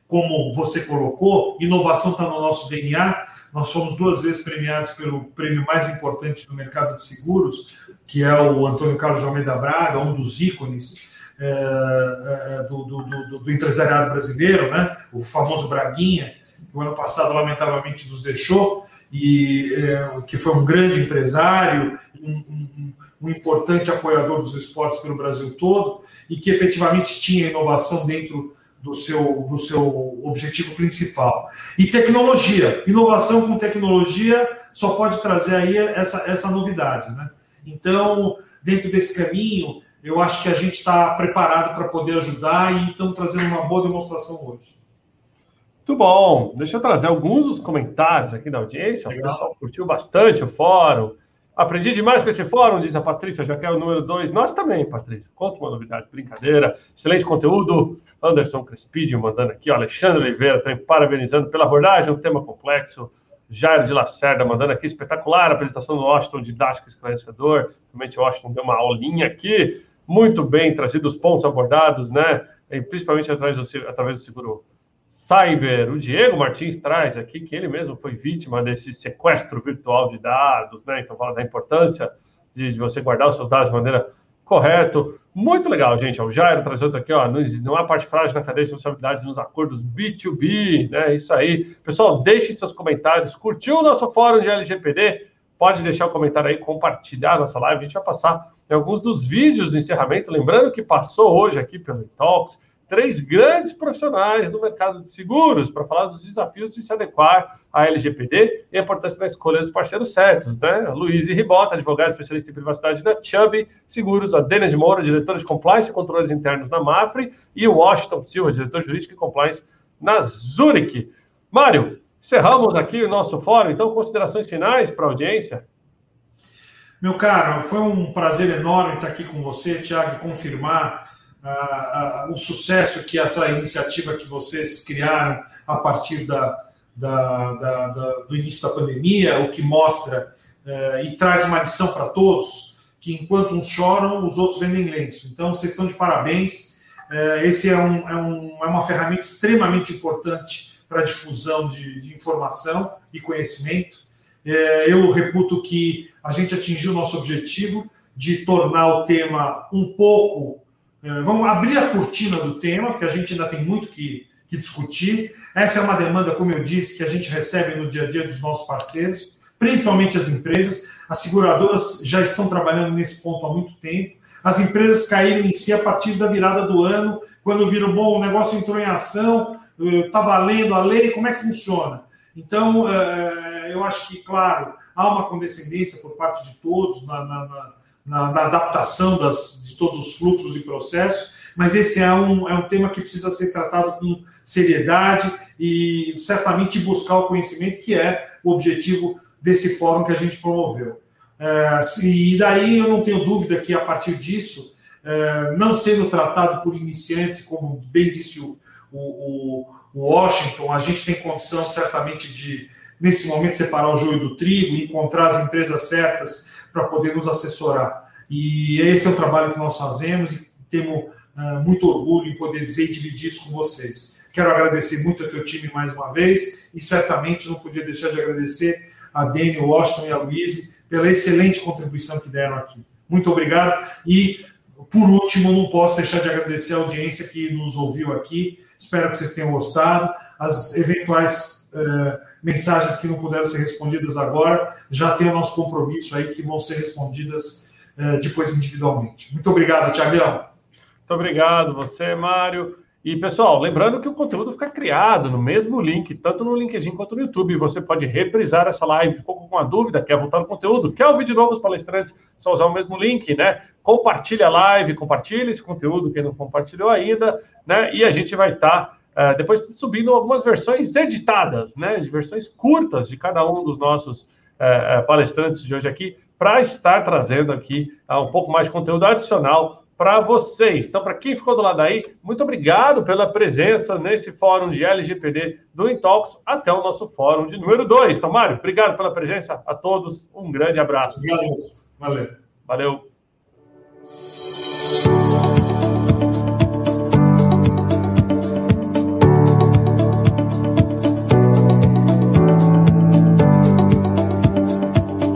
como você colocou, inovação está no nosso DNA. Nós fomos duas vezes premiados pelo prêmio mais importante do mercado de seguros, que é o Antônio Carlos de Almeida Braga, um dos ícones é, do, do, do, do, empresariado brasileiro, né? o famoso Braguinha, o ano passado, lamentavelmente, nos deixou, e é, que foi um grande empresário, um, um, um, importante apoiador dos esportes pelo Brasil todo, e que efetivamente tinha inovação dentro do seu, do seu objetivo principal. E tecnologia. Inovação com tecnologia só pode trazer aí essa, essa novidade. Né? Então, dentro desse caminho, eu acho que a gente está preparado para poder ajudar e estamos trazendo uma boa demonstração hoje. Muito bom. Deixa eu trazer alguns dos comentários aqui da audiência. Legal. O pessoal curtiu bastante o fórum. Aprendi demais com esse fórum, diz a Patrícia, já que é o número 2. Nós também, Patrícia. Conta uma novidade, brincadeira. Excelente conteúdo. Anderson Crespidio mandando aqui, Alexandre Oliveira também parabenizando pela abordagem, um tema complexo. Jair de Lacerda mandando aqui, espetacular a apresentação do Washington, didático esclarecedor. Realmente o Washington deu uma aulinha aqui muito bem trazido os pontos abordados, né? E principalmente através do, através do seguro cyber. O Diego Martins traz aqui que ele mesmo foi vítima desse sequestro virtual de dados, né? Então fala da importância de, de você guardar os seus dados de maneira correta. Muito legal, gente. O Jairo traz outro aqui, ó. Não, há parte frágil na cadeia de responsabilidade nos acordos B2B, né? Isso aí. Pessoal, deixe seus comentários. Curtiu o nosso fórum de LGPD? Pode deixar o comentário aí, compartilhar nossa live. A gente vai passar em alguns dos vídeos do encerramento. Lembrando que passou hoje aqui pelo Talks três grandes profissionais do mercado de seguros para falar dos desafios de se adequar à LGPD e a importância da escolha dos parceiros certos, né? Luiz Ribota, advogado especialista em privacidade da Chubb Seguros, a Dena de Moura, diretora de Compliance e Controles Internos na Mafre, e o Washington Silva, diretor jurídico e Compliance na Zurich. Mário, encerramos aqui o nosso fórum, então, considerações finais para a audiência? Meu caro, foi um prazer enorme estar aqui com você, Tiago, confirmar uh, o sucesso que essa iniciativa que vocês criaram a partir da, da, da, do início da pandemia, o que mostra uh, e traz uma lição para todos, que enquanto uns choram, os outros vendem lenço. Então, vocês estão de parabéns. Eh, esse é, um, é, um, é uma ferramenta extremamente importante para a difusão de, de informação e conhecimento. Eh, eu reputo que a gente atingiu o nosso objetivo de tornar o tema um pouco. É, vamos abrir a cortina do tema, porque a gente ainda tem muito que, que discutir. Essa é uma demanda, como eu disse, que a gente recebe no dia a dia dos nossos parceiros, principalmente as empresas. As seguradoras já estão trabalhando nesse ponto há muito tempo. As empresas caíram em si a partir da virada do ano, quando viram, bom, o negócio entrou em ação, está valendo a lei, como é que funciona? Então, é, eu acho que, claro, há uma condescendência por parte de todos na, na, na, na adaptação das, de todos os fluxos e processos, mas esse é um, é um tema que precisa ser tratado com seriedade e certamente buscar o conhecimento, que é o objetivo desse fórum que a gente promoveu. É, e daí eu não tenho dúvida que a partir disso, é, não sendo tratado por iniciantes, como bem disse o, o, o Washington, a gente tem condição certamente de nesse momento, separar o joio do trigo, encontrar as empresas certas para poder nos assessorar. E esse é o trabalho que nós fazemos e temos uh, muito orgulho em poder dizer e dividir isso com vocês. Quero agradecer muito ao teu time mais uma vez e certamente não podia deixar de agradecer a Dani, o Washington e a Luiz pela excelente contribuição que deram aqui. Muito obrigado e por último, não posso deixar de agradecer a audiência que nos ouviu aqui. Espero que vocês tenham gostado. As eventuais uh, mensagens que não puderam ser respondidas agora, já tem o nosso compromisso aí que vão ser respondidas uh, depois individualmente. Muito obrigado, Tiagão. Muito obrigado, você, Mário. E, pessoal, lembrando que o conteúdo fica criado no mesmo link, tanto no LinkedIn quanto no YouTube. Você pode reprisar essa live. Ficou com uma dúvida? Quer voltar no conteúdo? Quer ouvir de novo os palestrantes? Só usar o mesmo link, né? Compartilha a live, compartilha esse conteúdo, quem não compartilhou ainda, né? E a gente vai estar. Tá, uh, depois subindo algumas versões editadas, né, de versões curtas de cada um dos nossos uh, palestrantes de hoje aqui, para estar trazendo aqui uh, um pouco mais de conteúdo adicional para vocês. Então, para quem ficou do lado aí, muito obrigado pela presença nesse fórum de LGPD do Intox, até o nosso fórum de número 2. Então, Mário, obrigado pela presença a todos. Um grande abraço. Obrigado, Valeu. Valeu.